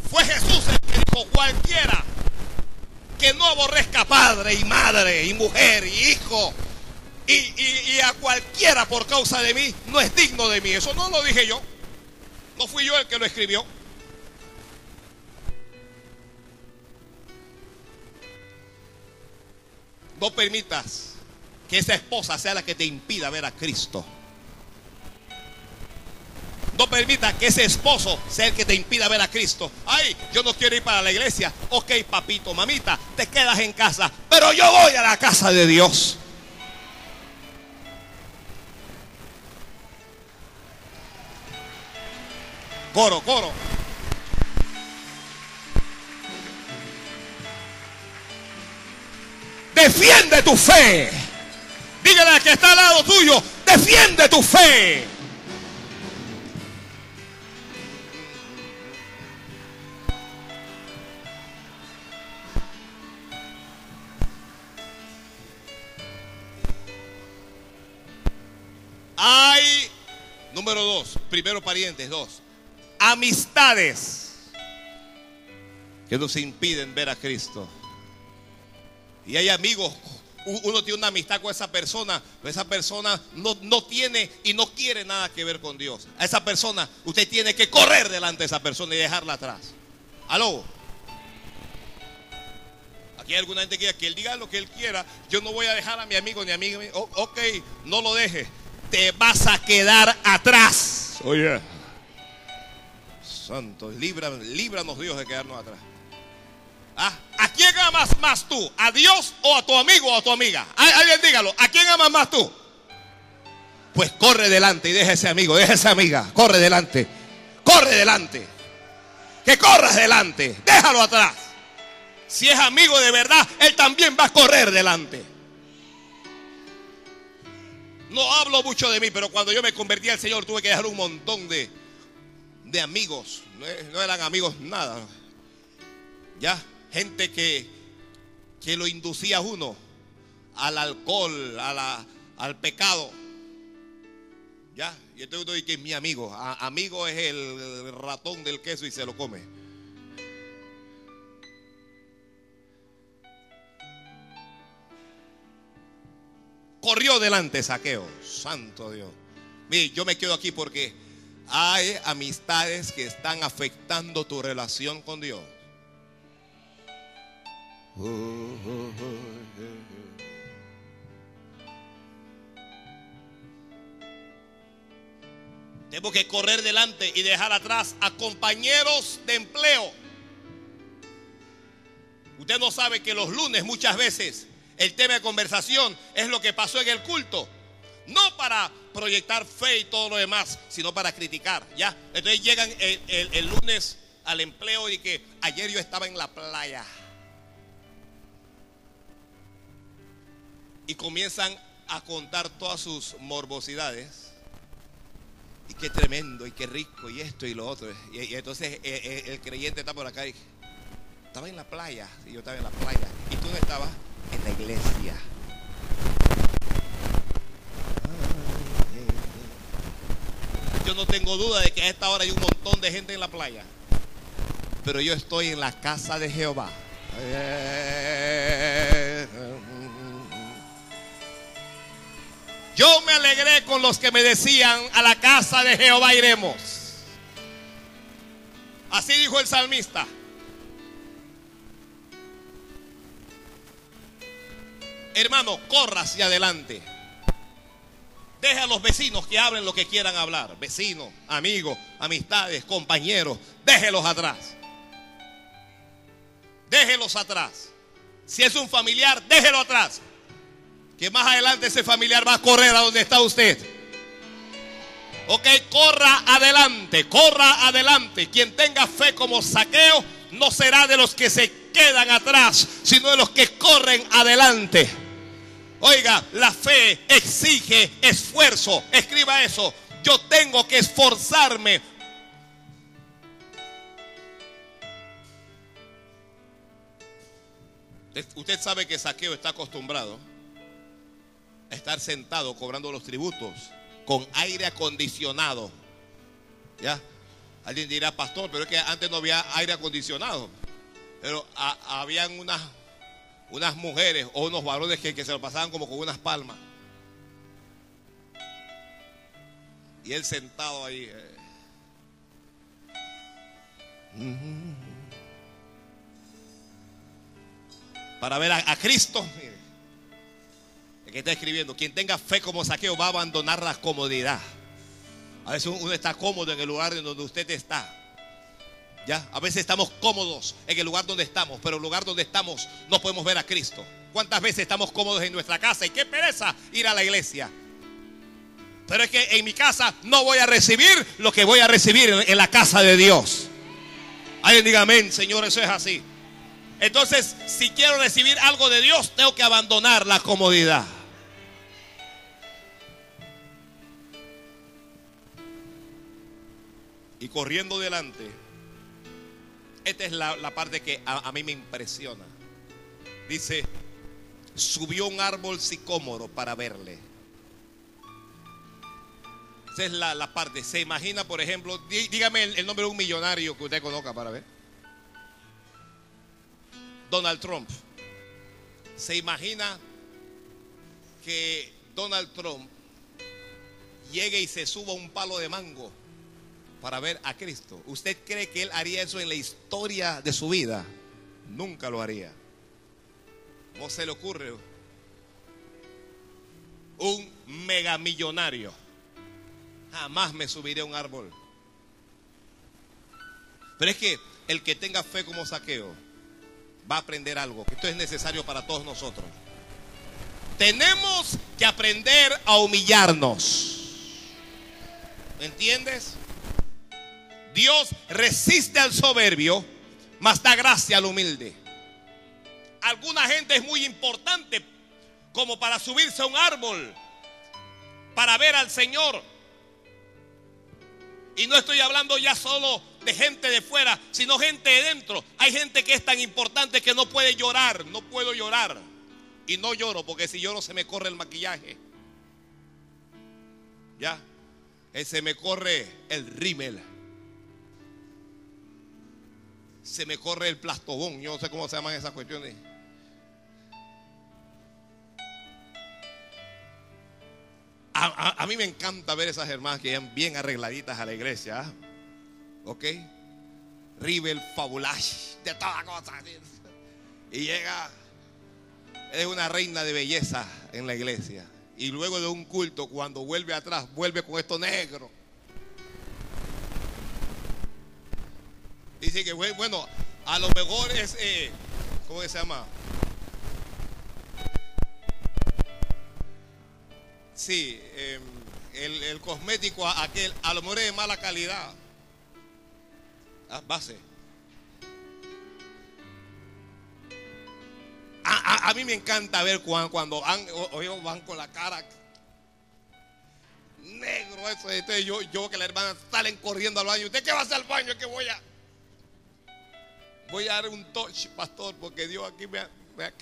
fue Jesús el que dijo, cualquiera que no aborrezca padre y madre y mujer y hijo y, a cualquiera por causa de mí, no es digno de mí. Eso no lo dije yo. No fui yo el que lo escribió. No permitas que esa esposa sea la que te impida ver a Cristo. No permita que ese esposo sea el que te impida ver a Cristo. Ay, yo no quiero ir para la iglesia. Ok, papito, mamita, te quedas en casa. Pero yo voy a la casa de Dios. Coro, coro. Defiende tu fe. Dígale al que está al lado tuyo, defiende tu fe. Hay, número dos, primero parientes, dos, amistades que nos impiden ver a Cristo. Y hay amigos, uno tiene una amistad con esa persona, pero esa persona no, no, tiene y no quiere nada que ver con Dios. A esa persona usted tiene que correr delante de esa persona y dejarla atrás. Aló. Aquí hay alguna gente que, que él diga lo que él quiera. Yo no voy a dejar a mi amigo ni a mí. ok, no lo deje. Te vas a quedar atrás. Oye. Santo, líbranos Dios de quedarnos atrás. ¿Ah? ¿A quién amas más tú? ¿A Dios o a tu amigo o a tu amiga? Alguien dígalo. ¿A quién amas más tú? Pues corre delante y deja ese amigo, deja esa amiga. Corre delante. Corre delante. Que corras delante. Déjalo atrás. Si es amigo de verdad, él también va a correr delante. No hablo mucho de mí, pero cuando yo me convertí al Señor tuve que dejar un montón de, de amigos. No eran amigos nada. Ya gente que, que lo inducía a uno al alcohol, a la, al pecado. Ya, y entonces uno dice que es mi amigo. amigo es el ratón del queso y se lo come. Corrió delante saqueo. Santo Dios. Mire, yo me quedo aquí porque hay amistades que están afectando tu relación con Dios. Tengo que correr delante y dejar atrás a compañeros de empleo. Usted no sabe que los lunes muchas veces el tema de conversación es lo que pasó en el culto. No para proyectar fe y todo lo demás, sino para criticar. ¿ya? Entonces llegan el, el lunes al empleo y que ayer yo estaba en la playa. Y comienzan a contar todas sus morbosidades. Y qué tremendo, y qué rico, y esto y lo otro. Y, entonces eh, eh, el, creyente está por acá y estaba en la playa, y yo estaba en la playa. ¿Y tú no estabas? En la iglesia. Yo no tengo duda de que a esta hora hay un montón de gente en la playa. Pero yo estoy en la casa de Jehová. Yo me alegré con los que me decían, a la casa de Jehová iremos. Así dijo el salmista. Hermano, corra hacia adelante. Deja a los vecinos que hablen lo que quieran hablar. Vecinos, amigos, amistades, compañeros. Déjelos atrás. Déjelos atrás. Si es un familiar, déjelo atrás que más adelante ese familiar va a correr a donde está usted. Ok, corra adelante, corra adelante. Quien tenga fe como saqueo no será de los que se quedan atrás, sino de los que corren adelante. Oiga, la fe exige esfuerzo. Escriba eso. Yo tengo que esforzarme. Usted sabe que saqueo está acostumbrado estar sentado cobrando los tributos con aire acondicionado. ¿Ya? Alguien dirá, pastor, pero es que antes no había aire acondicionado. Pero habían unas, unas mujeres o unos varones que, se lo pasaban como con unas palmas. Y él sentado ahí. Eh. Para ver a, a Cristo que está escribiendo, quien tenga fe como saqueo va a abandonar la comodidad. A veces uno está cómodo en el lugar en donde usted está. ¿Ya? A veces estamos cómodos en el lugar donde estamos, pero el lugar donde estamos no podemos ver a Cristo. ¿Cuántas veces estamos cómodos en nuestra casa? Y qué pereza ir a la iglesia. Pero es que en mi casa no voy a recibir lo que voy a recibir en la casa de Dios. Alguien diga amén, Señor, eso es así. Entonces, si quiero recibir algo de Dios, tengo que abandonar la comodidad. Y corriendo delante, esta es la, parte que a, a mí me impresiona. Dice, subió un árbol sicómoro para verle. Esa es la, parte. Se imagina, por ejemplo, dígame el, nombre de un millonario que usted conozca para ver. Donald Trump. Se imagina que Donald Trump llegue y se suba un palo de mango para ver a Cristo. ¿Usted cree que él haría eso en la historia de su vida? Nunca lo haría. ¿Cómo se le ocurre? Un megamillonario jamás me subiré a un árbol. Pero es que el que tenga fe como saqueo va a aprender algo, esto es necesario para todos nosotros. Tenemos que aprender a humillarnos. ¿Me entiendes? Dios resiste al soberbio, mas da gracia al humilde. Alguna gente es muy importante como para subirse a un árbol, para ver al Señor. Y no estoy hablando ya solo de gente de fuera, sino gente de dentro. Hay gente que es tan importante que no puede llorar, no puedo llorar. Y no lloro porque si lloro se me corre el maquillaje. Ya, se me corre el rímel. Se me corre el plastobón, yo no sé cómo se llaman esas cuestiones. A, mí me encanta ver esas hermanas que llegan bien arregladitas a la iglesia. ¿Ok? Rivel, fabulash, de toda cosa. Y llega, es una reina de belleza en la iglesia. Y luego de un culto, cuando vuelve atrás, vuelve con esto negro. Dice que, bueno, a lo mejor es, eh, ¿cómo se llama? Sí, em, el, cosmético aquel, a lo mejor es de mala calidad. Ah, base. A, mí me encanta ver cuando, cuando van, van con la cara negro eso. Este, yo, yo que la hermana salen corriendo al baño. ¿Usted qué va a hacer al baño? Que voy a voy a dar un touch, pastor, porque Dios aquí me, me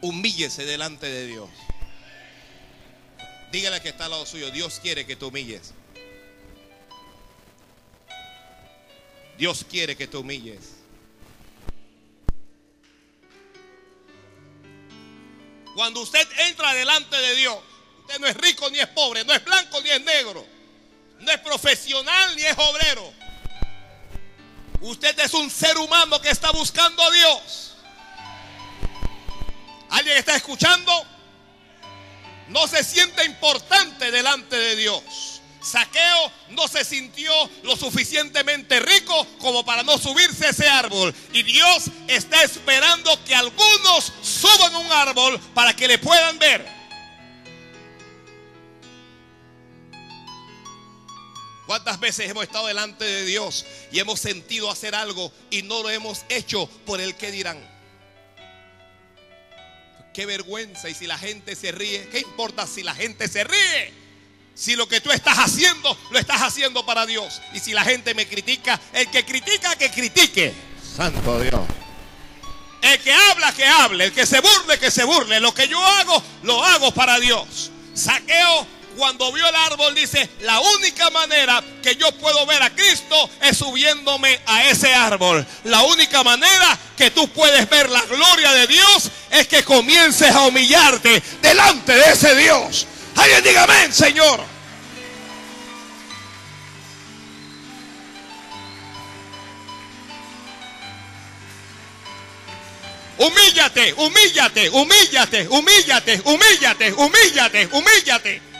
humíllese delante de Dios. Dígale que está al lado suyo, Dios quiere que te humilles. Dios quiere que te humilles. Cuando usted entra delante de Dios, usted no es rico ni es pobre, no es blanco ni es negro, no es profesional ni es obrero. Usted es un ser humano que está buscando a Dios. ¿Alguien está escuchando? No se siente importante delante de Dios. Saqueo no se sintió lo suficientemente rico como para no subirse a ese árbol. Y Dios está esperando que algunos suban un árbol para que le puedan ver. ¿Cuántas veces hemos estado delante de Dios y hemos sentido hacer algo y no lo hemos hecho por el que dirán? Qué vergüenza. Y si la gente se ríe, ¿qué importa si la gente se ríe? Si lo que tú estás haciendo, lo estás haciendo para Dios. Y si la gente me critica, el que critica, que critique. Santo Dios. El que habla, que hable. El que se burle, que se burle. Lo que yo hago, lo hago para Dios. Saqueo cuando vio el árbol dice, la única manera que yo puedo ver a Cristo es subiéndome a ese árbol. La única manera que tú puedes ver la gloria de Dios es que comiences a humillarte delante de ese Dios. Alguien diga amén, Señor. Humíllate, humíllate, humíllate, humíllate, humíllate, humíllate, humíllate.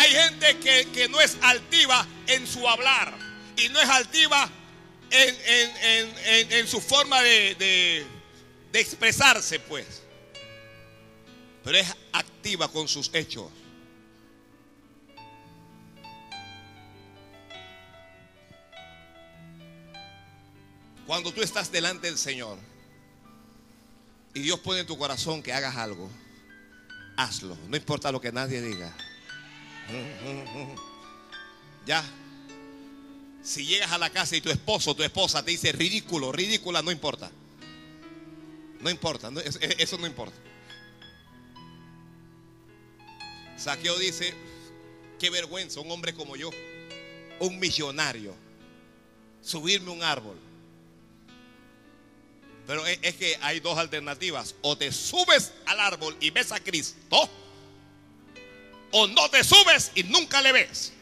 Hay gente que, no es altiva en su hablar y no es altiva en, su forma de, de expresarse, pues. Pero es activa con sus hechos. Cuando tú estás delante del Señor y Dios pone en tu corazón que hagas algo, hazlo. No importa lo que nadie diga. Ya. Si llegas a la casa y tu esposo, tu esposa te dice ridículo, ridícula, no importa. No importa, eso no importa. Saqueo dice, qué vergüenza, un hombre como yo, un millonario, subirme un árbol pero es, que hay dos alternativas. O te subes al árbol y ves a Cristo. O no te subes y nunca le ves.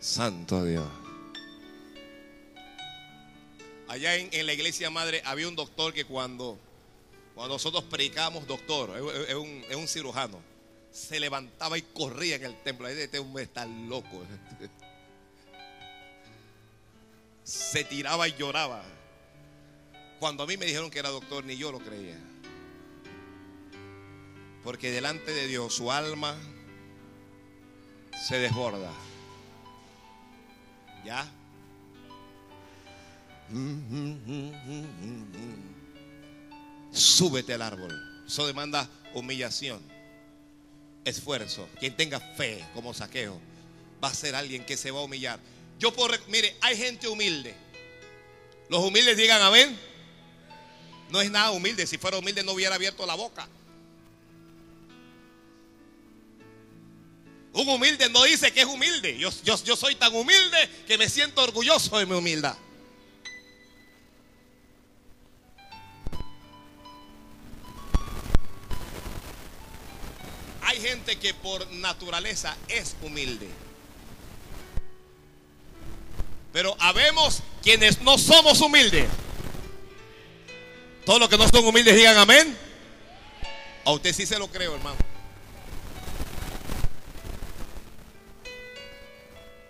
Santo Dios. Allá en, la iglesia madre había un doctor que cuando, cuando nosotros predicábamos, doctor, es un cirujano se levantaba y corría en el templo. Este hombre está loco. Se tiraba y lloraba. Cuando a mí me dijeron que era doctor, ni yo lo creía. Porque delante de Dios su alma se desborda. ¿Ya? Súbete al árbol. Eso demanda humillación esfuerzo, quien tenga fe como saqueo, va a ser alguien que se va a humillar. Yo por mire, hay gente humilde. Los humildes digan amén. No es nada humilde. Si fuera humilde no hubiera abierto la boca. Un humilde no dice que es humilde. Yo, yo, yo soy tan humilde que me siento orgulloso de mi humildad. Hay gente que por naturaleza es humilde. Pero habemos quienes no somos humildes. Todos los que no son humildes digan amén. A usted sí se lo creo, hermano.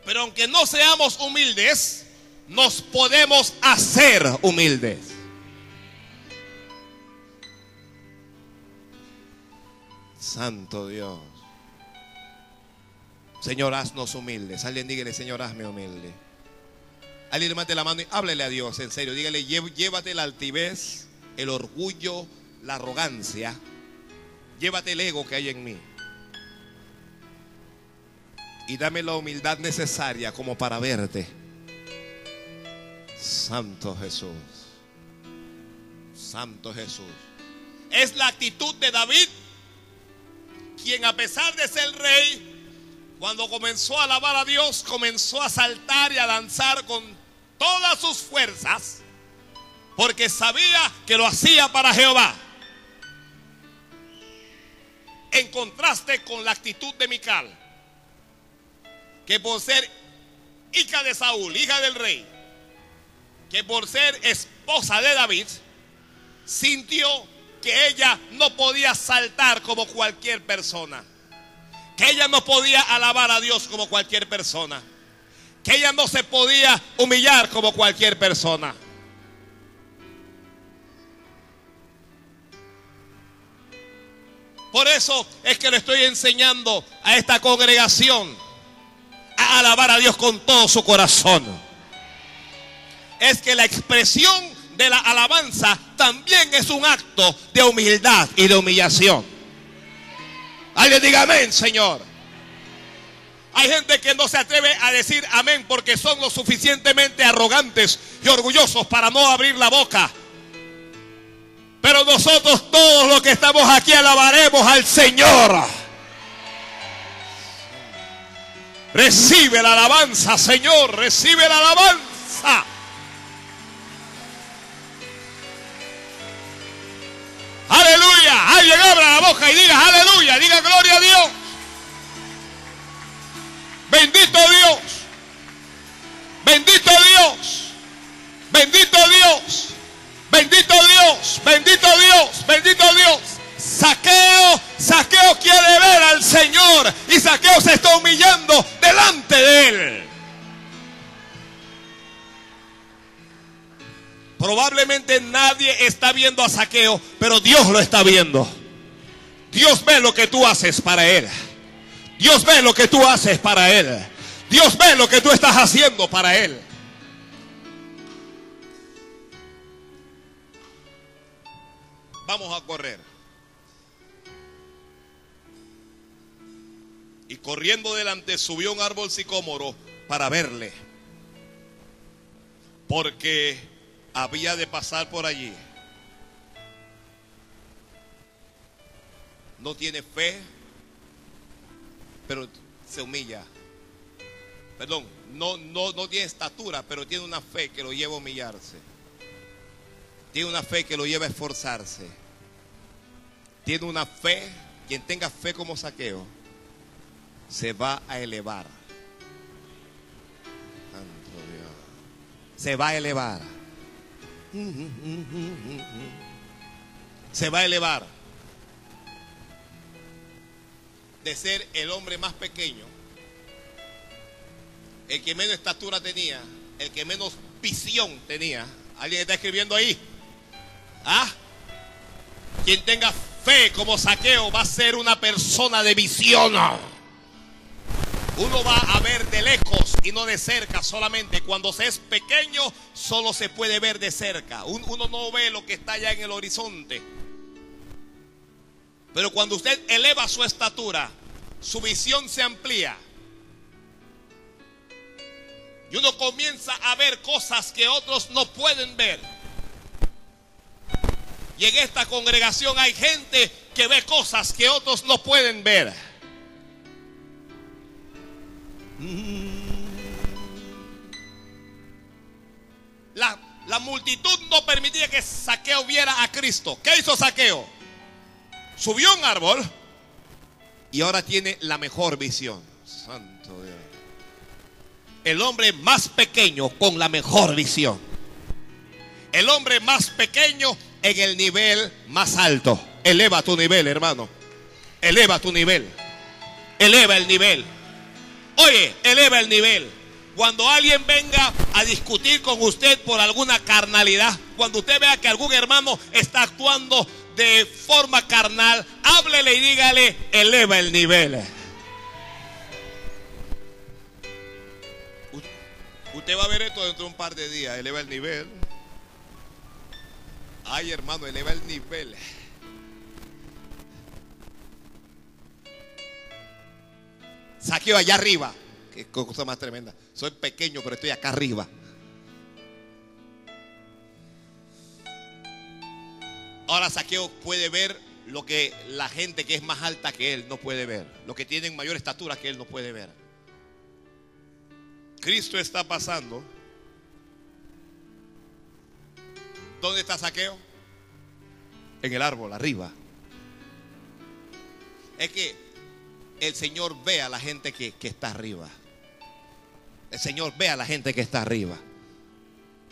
Pero aunque no seamos humildes, nos podemos hacer humildes. Santo Dios. Señor, haznos humildes. Alguien dígale, Señor, hazme humilde. Alguien levante la mano y háblele a Dios, en serio. Dígale, llévate la altivez, el orgullo, la arrogancia. Llévate el ego que hay en mí. Y dame la humildad necesaria como para verte. Santo Jesús. Santo Jesús. Es la actitud de David quien a pesar de ser rey, cuando comenzó a alabar a Dios, comenzó a saltar y a danzar con todas sus fuerzas, porque sabía que lo hacía para Jehová. En contraste con la actitud de Mical, que por ser hija de Saúl, hija del rey, que por ser esposa de David, sintió que ella no podía saltar como cualquier persona. Que ella no podía alabar a Dios como cualquier persona. Que ella no se podía humillar como cualquier persona. Por eso es que le estoy enseñando a esta congregación a alabar a Dios con todo su corazón. Es que la expresión de la alabanza también es un acto de humildad y de humillación. Alguien diga amén, Señor. Hay gente que no se atreve a decir amén porque son lo suficientemente arrogantes y orgullosos para no abrir la boca. Pero nosotros todos los que estamos aquí alabaremos al Señor. Recibe la alabanza, Señor. Recibe la alabanza. Aleluya. Alguien abra la boca y diga aleluya. Diga gloria a Dios. Bendito Dios. Bendito Dios. Bendito Dios. Bendito Dios. Bendito Dios. Bendito Dios. Saqueo, Saqueo quiere ver al Señor y Saqueo se está humillando delante de él. Probablemente nadie está viendo a Saqueo, pero Dios lo está viendo. Dios ve lo que tú haces para él. Dios ve lo que tú haces para él. Dios ve lo que tú estás haciendo para él. Vamos a correr. Y corriendo delante subió un árbol sicómoro para verle. Porque había de pasar por allí. No tiene fe, pero se humilla. Perdón, no, no, no tiene estatura, pero tiene una fe que lo lleva a humillarse. Tiene una fe que lo lleva a esforzarse. Tiene una fe, quien tenga fe como saqueo, se va a elevar. Se va a elevar. Se va a elevar de ser el hombre más pequeño, el que menos estatura tenía, el que menos visión tenía. ¿Alguien está escribiendo ahí? ¿Ah? Quien tenga fe como saqueo va a ser una persona de visión. Uno va a ver de lejos y no de cerca solamente. Cuando se es pequeño, solo se puede ver de cerca. Uno no ve lo que está allá en el horizonte. Pero cuando usted eleva su estatura, su visión se amplía. Y uno comienza a ver cosas que otros no pueden ver. Y en esta congregación hay gente que ve cosas que otros no pueden ver. La, la multitud no permitía que Saqueo viera a Cristo. ¿Qué hizo Saqueo? Subió un árbol y ahora tiene la mejor visión. Santo Dios. El hombre más pequeño con la mejor visión. El hombre más pequeño en el nivel más alto. Eleva tu nivel, hermano. Eleva tu nivel. Eleva el nivel. Oye, eleva el nivel. Cuando alguien venga a discutir con usted por alguna carnalidad, cuando usted vea que algún hermano está actuando de forma carnal, háblele y dígale, eleva el nivel. Usted va a ver esto dentro de un par de días, eleva el nivel. Ay, hermano, eleva el nivel. Saqueo allá arriba. Qué cosa más tremenda. Soy pequeño, pero estoy acá arriba. Ahora Saqueo puede ver lo que la gente que es más alta que él no puede ver. Lo que tienen mayor estatura que él no puede ver. Cristo está pasando. ¿Dónde está Saqueo? En el árbol, arriba. Es que el Señor ve a la gente que, que está arriba. El Señor ve a la gente que está arriba.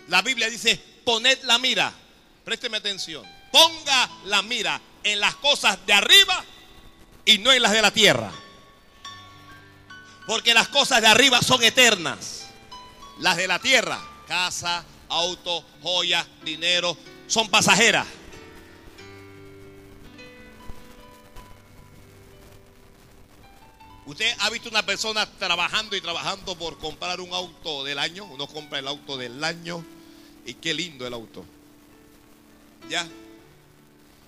La Biblia dice, poned la mira. Présteme atención. Ponga la mira en las cosas de arriba y no en las de la tierra. Porque las cosas de arriba son eternas. Las de la tierra, casa, auto, joya, dinero, son pasajeras. Usted ha visto una persona trabajando y trabajando por comprar un auto del año. Uno compra el auto del año y qué lindo el auto. ¿Ya?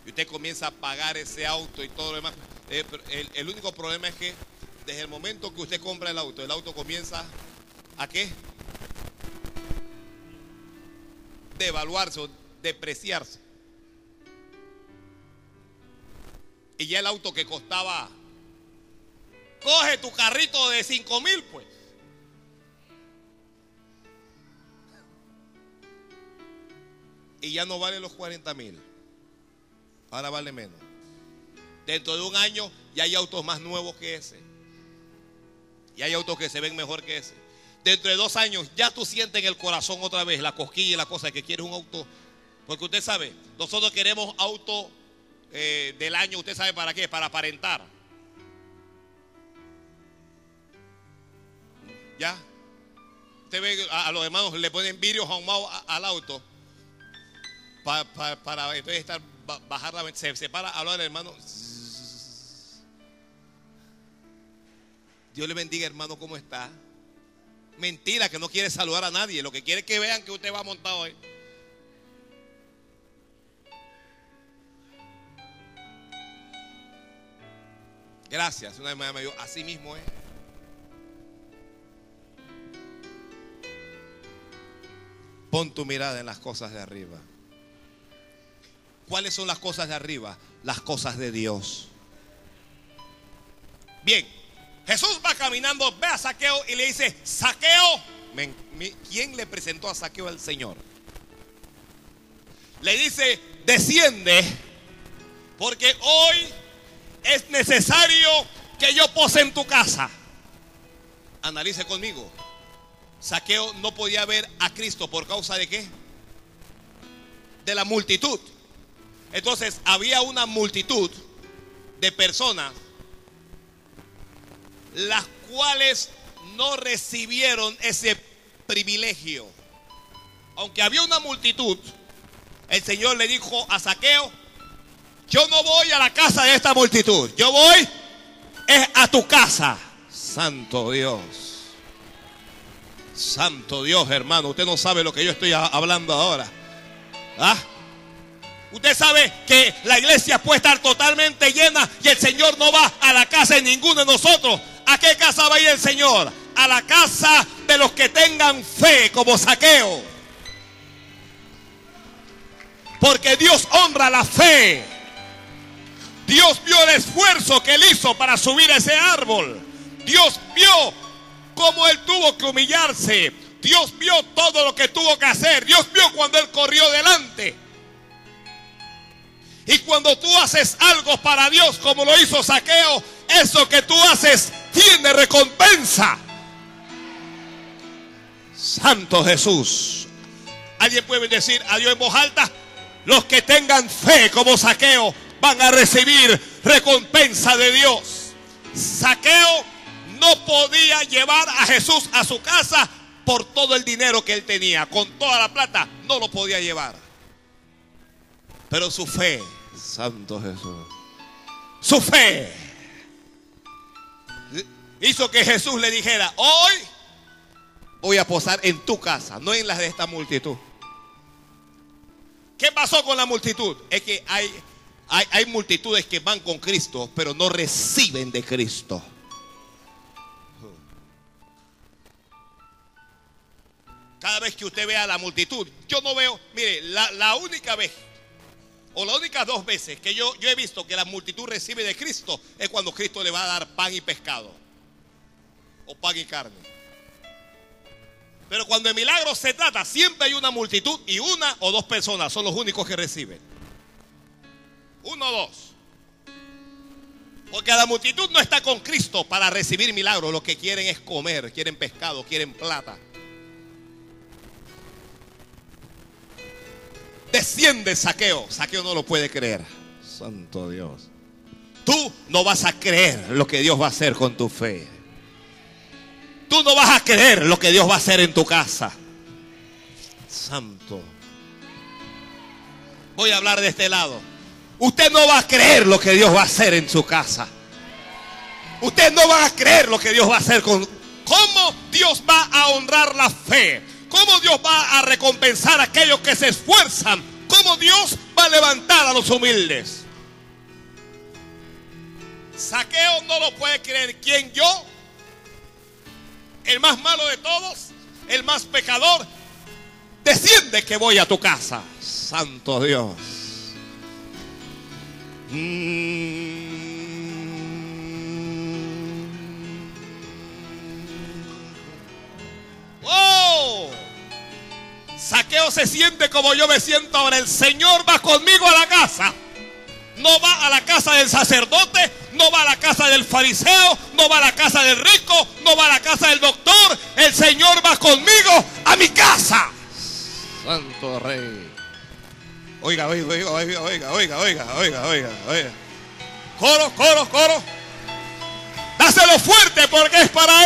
Y usted comienza a pagar ese auto y todo lo demás. Eh, el, el, único problema es que desde el momento que usted compra el auto, el auto comienza a qué? Devaluarse o depreciarse. Y ya el auto que costaba, coge tu carrito de 5 mil, pues. Y ya no vale los 40 mil. Ahora vale menos. Dentro de un año ya hay autos más nuevos que ese. Y hay autos que se ven mejor que ese. Dentro de dos años ya tú sientes en el corazón otra vez la cosquilla y la cosa que quieres un auto. Porque usted sabe, nosotros queremos auto eh, del año, usted sabe para qué, para aparentar. ¿Ya? Usted ve a, los hermanos le ponen vidrios ahumados al auto para entonces estar bajar la se, se para hablar del hermano. Dios le bendiga, hermano, ¿cómo está? Mentira, que no quiere saludar a nadie. Lo que quiere es que vean que usted va montado ahí. Gracias. Una vez me dijo, así mismo es. Pon tu mirada en las cosas de arriba. ¿Cuáles son las cosas de arriba? Las cosas de Dios. Bien, Jesús va caminando, ve a Saqueo y le dice, Saqueo, ¿quién le presentó a Saqueo al Señor? Le dice, desciende, porque hoy es necesario que yo pose en tu casa. Analice conmigo. Saqueo no podía ver a Cristo por causa de qué? De la multitud. Entonces había una multitud de personas las cuales no recibieron ese privilegio. Aunque había una multitud, el Señor le dijo a Saqueo, yo no voy a la casa de esta multitud, yo voy es a tu casa. Santo Dios. Santo Dios, hermano, usted no sabe lo que yo estoy hablando ahora. ¿Ah? Usted sabe que la iglesia puede estar totalmente llena y el Señor no va a la casa de ninguno de nosotros. ¿A qué casa va a ir el Señor? A la casa de los que tengan fe como saqueo. Porque Dios honra la fe. Dios vio el esfuerzo que él hizo para subir ese árbol. Dios vio cómo él tuvo que humillarse. Dios vio todo lo que tuvo que hacer. Dios vio cuando él corrió delante. Y cuando tú haces algo para Dios, como lo hizo Saqueo, eso que tú haces tiene recompensa. Santo Jesús. Alguien puede decir a Dios en voz alta, los que tengan fe como Saqueo van a recibir recompensa de Dios. Saqueo no podía llevar a Jesús a su casa por todo el dinero que él tenía. Con toda la plata no lo podía llevar. Pero su fe Santo Jesús. Su fe hizo que Jesús le dijera, hoy voy a posar en tu casa, no en las de esta multitud. ¿Qué pasó con la multitud? Es que hay, hay, hay multitudes que van con Cristo, pero no reciben de Cristo. Cada vez que usted vea la multitud, yo no veo, mire, la, la única vez o las únicas dos veces que yo, yo he visto que la multitud recibe de Cristo es cuando Cristo le va a dar pan y pescado. O pan y carne. Pero cuando el milagro se trata, siempre hay una multitud y una o dos personas son los únicos que reciben. Uno o dos. Porque la multitud no está con Cristo para recibir milagros. Lo que quieren es comer, quieren pescado, quieren plata. Desciende saqueo. Saqueo no lo puede creer. Santo Dios. Tú no vas a creer lo que Dios va a hacer con tu fe. Tú no vas a creer lo que Dios va a hacer en tu casa. Santo. Voy a hablar de este lado. Usted no va a creer lo que Dios va a hacer en su casa. Usted no va a creer lo que Dios va a hacer con... ¿Cómo Dios va a honrar la fe? ¿Cómo Dios va a recompensar a aquellos que se esfuerzan? ¿Cómo Dios va a levantar a los humildes? Saqueo no lo puede creer. ¿Quién yo? El más malo de todos, el más pecador. Desciende que voy a tu casa. Santo Dios. Mm. ¡Oh! Saqueo se siente como yo me siento ahora. El Señor va conmigo a la casa. No va a la casa del sacerdote, no va a la casa del fariseo, no va a la casa del rico, no va a la casa del doctor, el Señor va conmigo a mi casa. Santo Rey. Oiga, oiga, oiga, oiga, oiga, oiga, oiga, oiga, oiga, oiga. Coro, coro, coro. Dáselo fuerte porque es para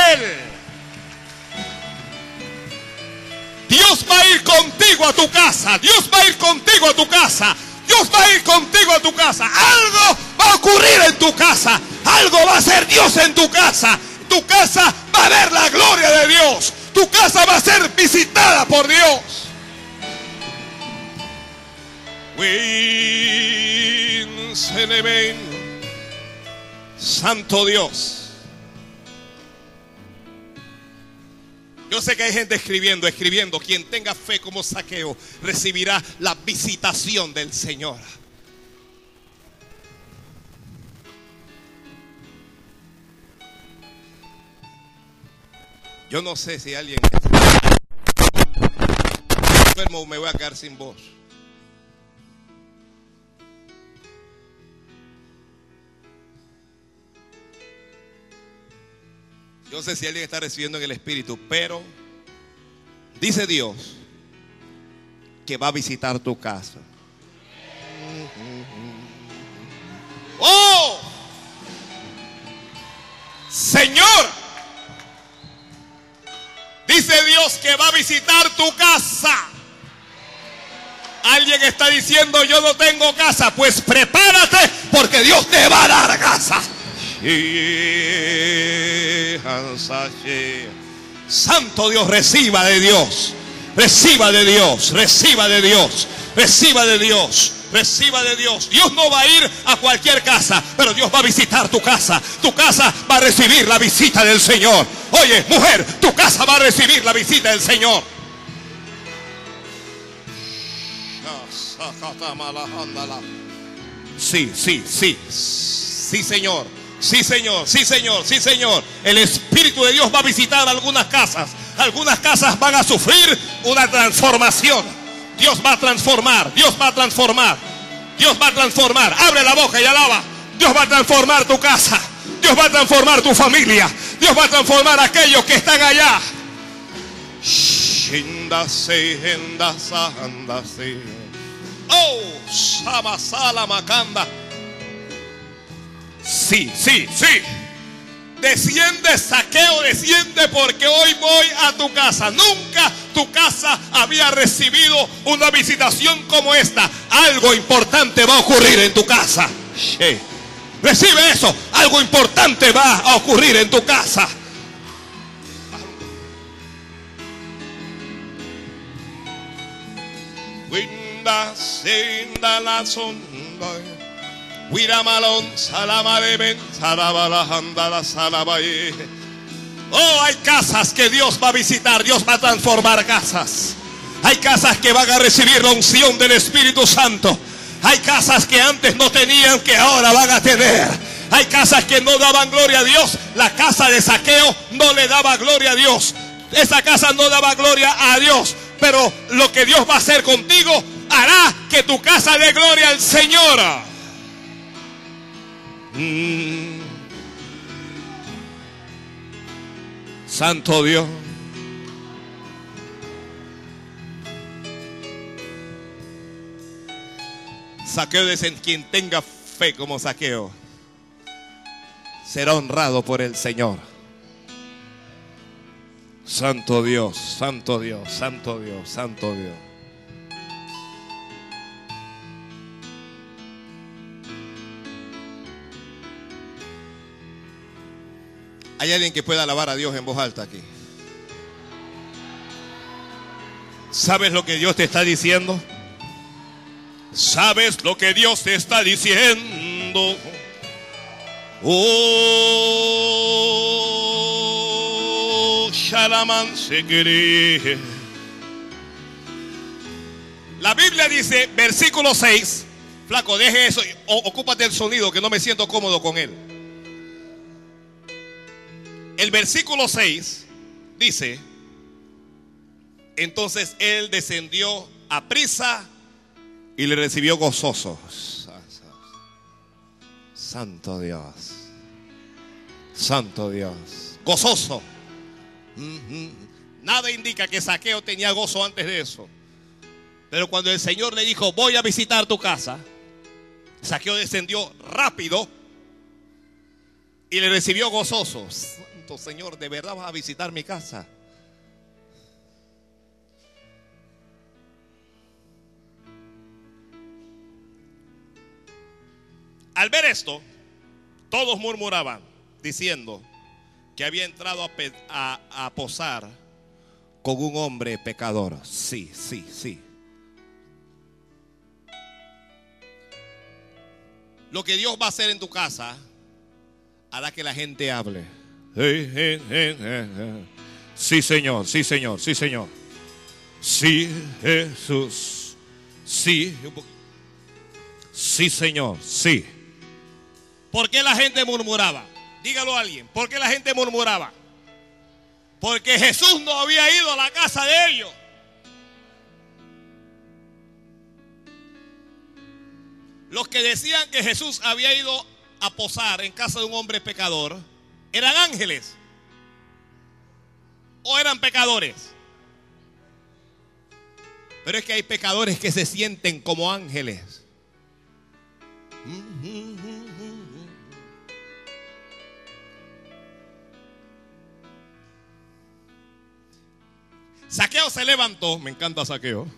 tu casa. Dios va a ir contigo a tu casa. Dios va a ir contigo a tu casa. Algo va a ocurrir en tu casa. Algo va a ser Dios en tu casa. Tu casa va a ver la gloria de Dios. Tu casa va a ser visitada por Dios. Santo Dios. Yo sé que hay gente escribiendo, escribiendo. Quien tenga fe como saqueo recibirá la visitación del Señor. Yo no sé si alguien me voy a quedar sin voz. Yo sé si alguien está recibiendo en el Espíritu, pero dice Dios que va a visitar tu casa. ¡Oh! Señor, dice Dios que va a visitar tu casa. Alguien está diciendo yo no tengo casa, pues prepárate porque Dios te va a dar casa. Santo Dios, reciba de Dios. Reciba de Dios, reciba de Dios, reciba de Dios, reciba de Dios. Dios no va a ir a cualquier casa, pero Dios va a visitar tu casa. Tu casa va a recibir la visita del Señor. Oye, mujer, tu casa va a recibir la visita del Señor. Sí, sí, sí. Sí, Señor. Sí, Señor, sí, Señor, sí, Señor. El Espíritu de Dios va a visitar algunas casas. Algunas casas van a sufrir una transformación. Dios va a transformar, Dios va a transformar. Dios va a transformar. Abre la boca y alaba. Dios va a transformar tu casa. Dios va a transformar tu familia. Dios va a transformar aquellos que están allá. Oh, Sabasala Macanda. Sí, sí, sí. Desciende, saqueo, desciende porque hoy voy a tu casa. Nunca tu casa había recibido una visitación como esta. Algo importante va a ocurrir en tu casa. Recibe eso. Algo importante va a ocurrir en tu casa. Winda, la Oh, hay casas que Dios va a visitar, Dios va a transformar casas. Hay casas que van a recibir la unción del Espíritu Santo. Hay casas que antes no tenían que ahora van a tener. Hay casas que no daban gloria a Dios. La casa de saqueo no le daba gloria a Dios. Esa casa no daba gloria a Dios. Pero lo que Dios va a hacer contigo hará que tu casa dé gloria al Señor. Santo Dios. Saqueo de quien tenga fe como saqueo será honrado por el Señor. Santo Dios, Santo Dios, Santo Dios, Santo Dios. ¿Hay alguien que pueda alabar a Dios en voz alta aquí? ¿Sabes lo que Dios te está diciendo? ¿Sabes lo que Dios te está diciendo? Oh, La Biblia dice, versículo 6, flaco, deje eso, ocúpate el sonido que no me siento cómodo con él. El versículo 6 dice, entonces él descendió a prisa y le recibió gozoso. Santo Dios. Santo Dios. gozoso. Nada indica que Saqueo tenía gozo antes de eso. Pero cuando el Señor le dijo, voy a visitar tu casa, Saqueo descendió rápido y le recibió gozoso. Señor, ¿de verdad vas a visitar mi casa? Al ver esto, todos murmuraban, diciendo que había entrado a, posar con un hombre pecador. Sí, sí, sí. Lo que Dios va a hacer en tu casa hará que la gente hable. Sí, Señor, sí, Señor, sí, Señor. Sí, Jesús. Sí. Sí, Señor, sí. ¿Por qué la gente murmuraba? Dígalo a alguien. ¿Por qué la gente murmuraba? Porque Jesús no había ido a la casa de ellos. Los que decían que Jesús había ido a posar en casa de un hombre pecador, ¿eran ángeles? ¿O eran pecadores? Pero es que hay pecadores que se sienten como ángeles. Saqueo se levantó, me encanta Saqueo.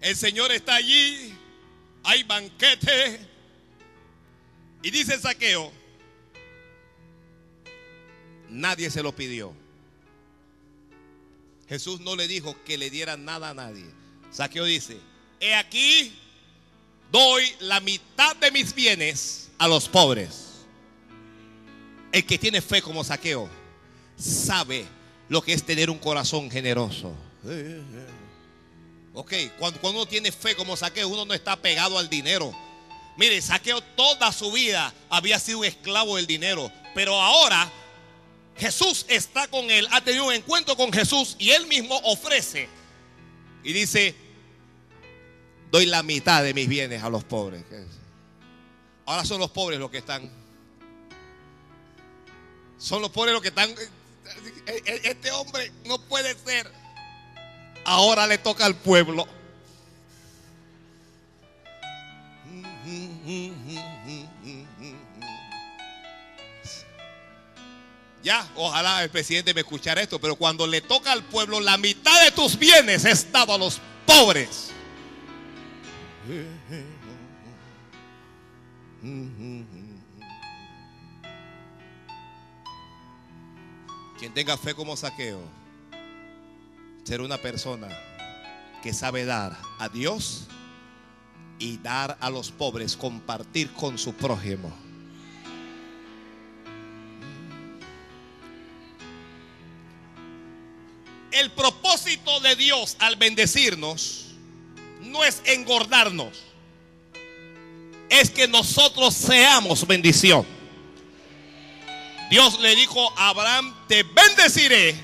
El Señor está allí, hay banquete. Y dice Saqueo, nadie se lo pidió. Jesús no le dijo que le diera nada a nadie. Saqueo dice, he aquí, doy la mitad de mis bienes a los pobres. El que tiene fe como Saqueo sabe lo que es tener un corazón generoso. Ok, cuando, uno tiene fe como saqueo, uno no está pegado al dinero. Mire, saqueo toda su vida había sido un esclavo del dinero, pero ahora Jesús está con él, ha tenido un encuentro con Jesús y él mismo ofrece y dice, doy la mitad de mis bienes a los pobres. Ahora son los pobres los que están. Son los pobres los que están e, e, este hombre no puede ser. Ahora le toca al pueblo. Ya, ojalá el presidente me escuchara esto, pero cuando le toca al pueblo, la mitad de tus bienes es dado a los pobres. Quien tenga fe como saqueo, ser una persona que sabe dar a Dios y dar a los pobres, compartir con su prójimo. El propósito de Dios al bendecirnos no es engordarnos, es que nosotros seamos bendición. Dios le dijo a Abraham, te bendeciré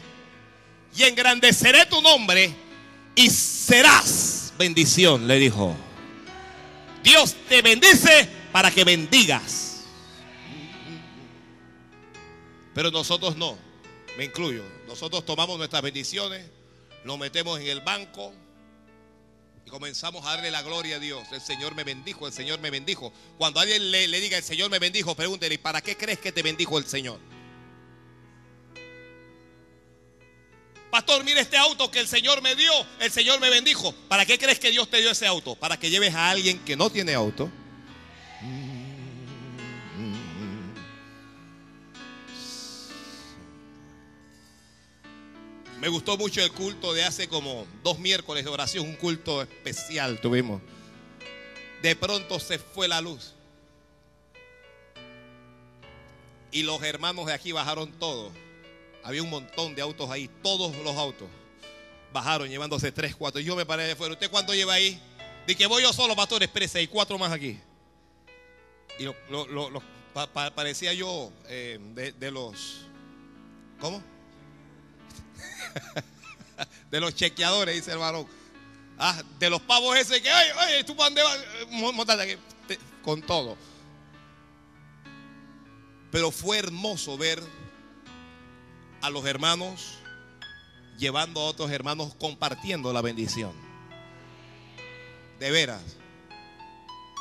y engrandeceré tu nombre y serás bendición, le dijo. Dios te bendice para que bendigas. Pero nosotros no, me incluyo. Nosotros tomamos nuestras bendiciones, lo metemos en el banco, y comenzamos a darle la gloria a Dios. El Señor me bendijo, el Señor me bendijo. Cuando alguien le, le diga el Señor me bendijo, pregúntele, ¿para qué crees que te bendijo el Señor? Pastor, mire este auto que el Señor me dio, el Señor me bendijo. ¿Para qué crees que Dios te dio ese auto? Para que lleves a alguien que no tiene auto. Me gustó mucho el culto de hace como dos miércoles de oración, un culto especial tuvimos. De pronto se fue la luz. Y los hermanos de aquí bajaron todos. Había un montón de autos ahí, todos los autos. Bajaron llevándose tres, cuatro. Yo me paré de fuera. ¿Usted cuánto lleva ahí? Dije que voy yo solo, pastor, espérese, hay cuatro más aquí. Y lo, parecía yo eh, de, de los. ¿Cómo? de los chequeadores, dice el varón. Ah, de los pavos ese que, ay, ay, tú dónde vas, con todo. Pero fue hermoso ver a los hermanos llevando a otros hermanos compartiendo la bendición. De veras.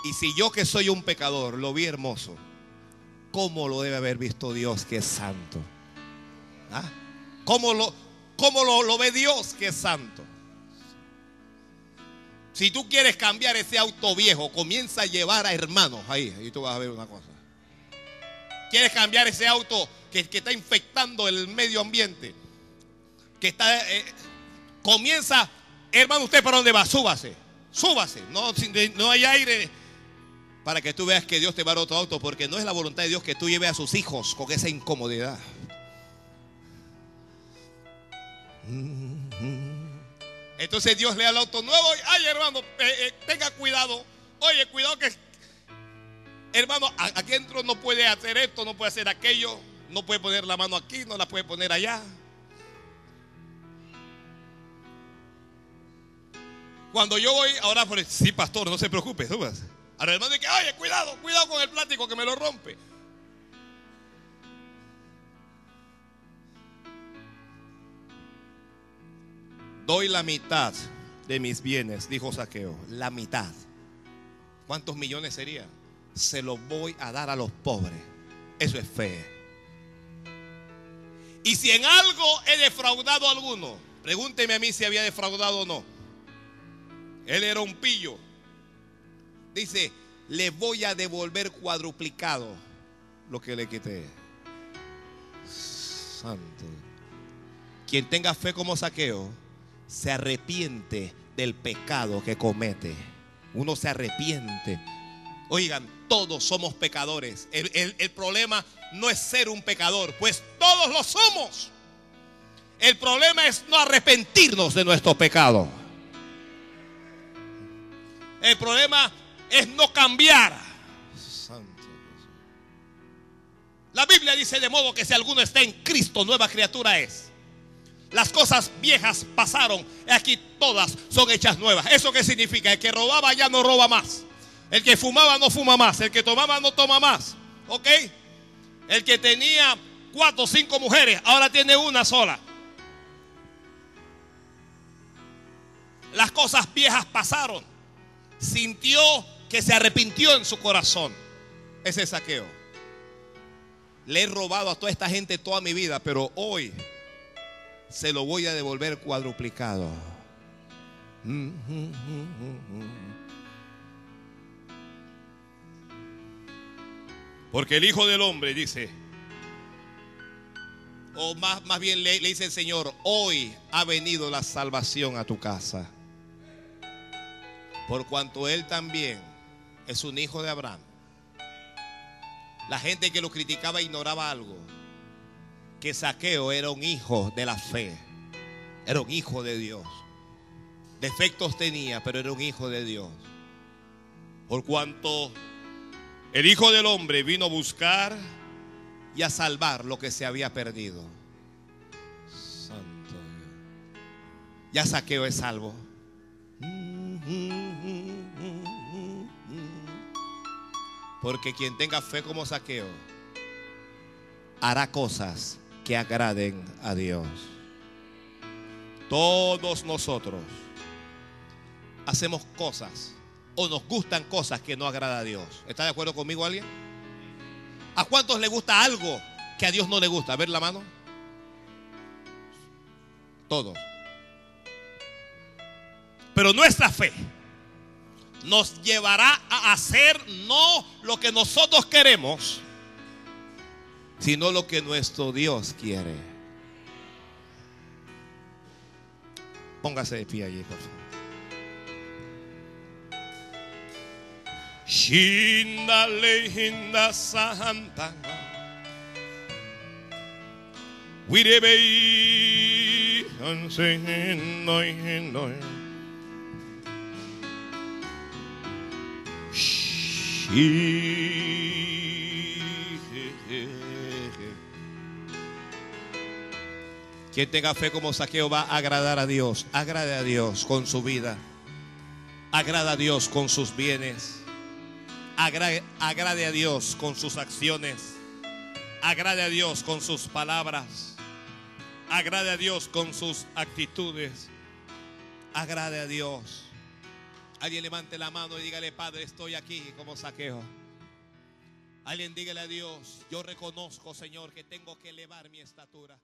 Y si yo que soy un pecador lo vi hermoso, ¿cómo lo debe haber visto Dios que es santo? ¿Ah? ¿Cómo, lo, cómo lo, lo ve Dios que es santo? Si tú quieres cambiar ese auto viejo, comienza a llevar a hermanos ahí. Y tú vas a ver una cosa. ¿Quieres cambiar ese auto que, está infectando el medio ambiente? Que está. eh, comienza, hermano, ¿usted para dónde va? Súbase. Súbase. No, no hay aire. Para que tú veas que Dios te va a dar otro auto. Porque no es la voluntad de Dios que tú lleves a sus hijos con esa incomodidad. Entonces Dios le da el auto nuevo. Ay, hermano, eh, eh, tenga cuidado. Oye, cuidado que Hermano, aquí dentro no puede hacer esto, no puede hacer aquello, no puede poner la mano aquí, no la puede poner allá. Cuando yo voy a orar por el, sí, pastor, no se preocupe, subas. Al hermano dice, oye, cuidado, cuidado con el plástico que me lo rompe. Doy la mitad de mis bienes, dijo Saqueo, la mitad. ¿Cuántos millones serían? Se los voy a dar a los pobres. Eso es fe. Y si en algo he defraudado a alguno, pregúnteme a mí si había defraudado o no. Él era un pillo. Dice, le voy a devolver cuadruplicado lo que le quité. Santo. Quien tenga fe como saqueo, se arrepiente del pecado que comete. Uno se arrepiente. Oigan, todos somos pecadores. El, el- el problema no es ser un pecador, pues todos lo somos. El problema es no arrepentirnos de nuestro pecado. El problema es no cambiar. La Biblia dice de modo que si alguno está en Cristo, nueva criatura es. Las cosas viejas pasaron, aquí todas son hechas nuevas. ¿Eso qué significa? El que robaba ya no roba más. El que fumaba no fuma más. El que tomaba no toma más. ¿Ok? El que tenía cuatro o cinco mujeres, ahora tiene una sola. Las cosas viejas pasaron. Sintió que se arrepintió en su corazón. Ese saqueo. Le he robado a toda esta gente toda mi vida, pero hoy se lo voy a devolver cuadruplicado. Porque el Hijo del Hombre dice, o más, más bien le, le dice el Señor, hoy ha venido la salvación a tu casa. Por cuanto Él también es un hijo de Abraham. La gente que lo criticaba ignoraba algo. Que Saqueo era un hijo de la fe. Era un hijo de Dios. Defectos tenía, pero era un hijo de Dios. Por cuanto el Hijo del Hombre vino a buscar y a salvar lo que se había perdido. Santo Dios. Ya Saqueo es salvo. Porque quien tenga fe como Saqueo hará cosas que agraden a Dios. Todos nosotros hacemos cosas o nos gustan cosas que no agrada a Dios. ¿Está de acuerdo conmigo alguien? ¿A cuántos le gusta algo que a Dios no le gusta? A ver la mano. Todos. Pero nuestra fe nos llevará a hacer no lo que nosotros queremos, sino lo que nuestro Dios quiere. Póngase de pie allí, por favor. Shindale hinda sahanta. Wirebe hansen noi noi. Quien tenga fe como saqueo va a agradar a Dios. Agrade a Dios con su vida. Agrada a Dios con sus bienes. Agrade, a Dios con sus acciones. Agrade a Dios con sus palabras. Agrade a Dios con sus actitudes. Agrade a Dios. Alguien levante la mano y dígale, Padre, estoy aquí como saqueo. Alguien dígale a Dios, yo reconozco, Señor, que tengo que elevar mi estatura.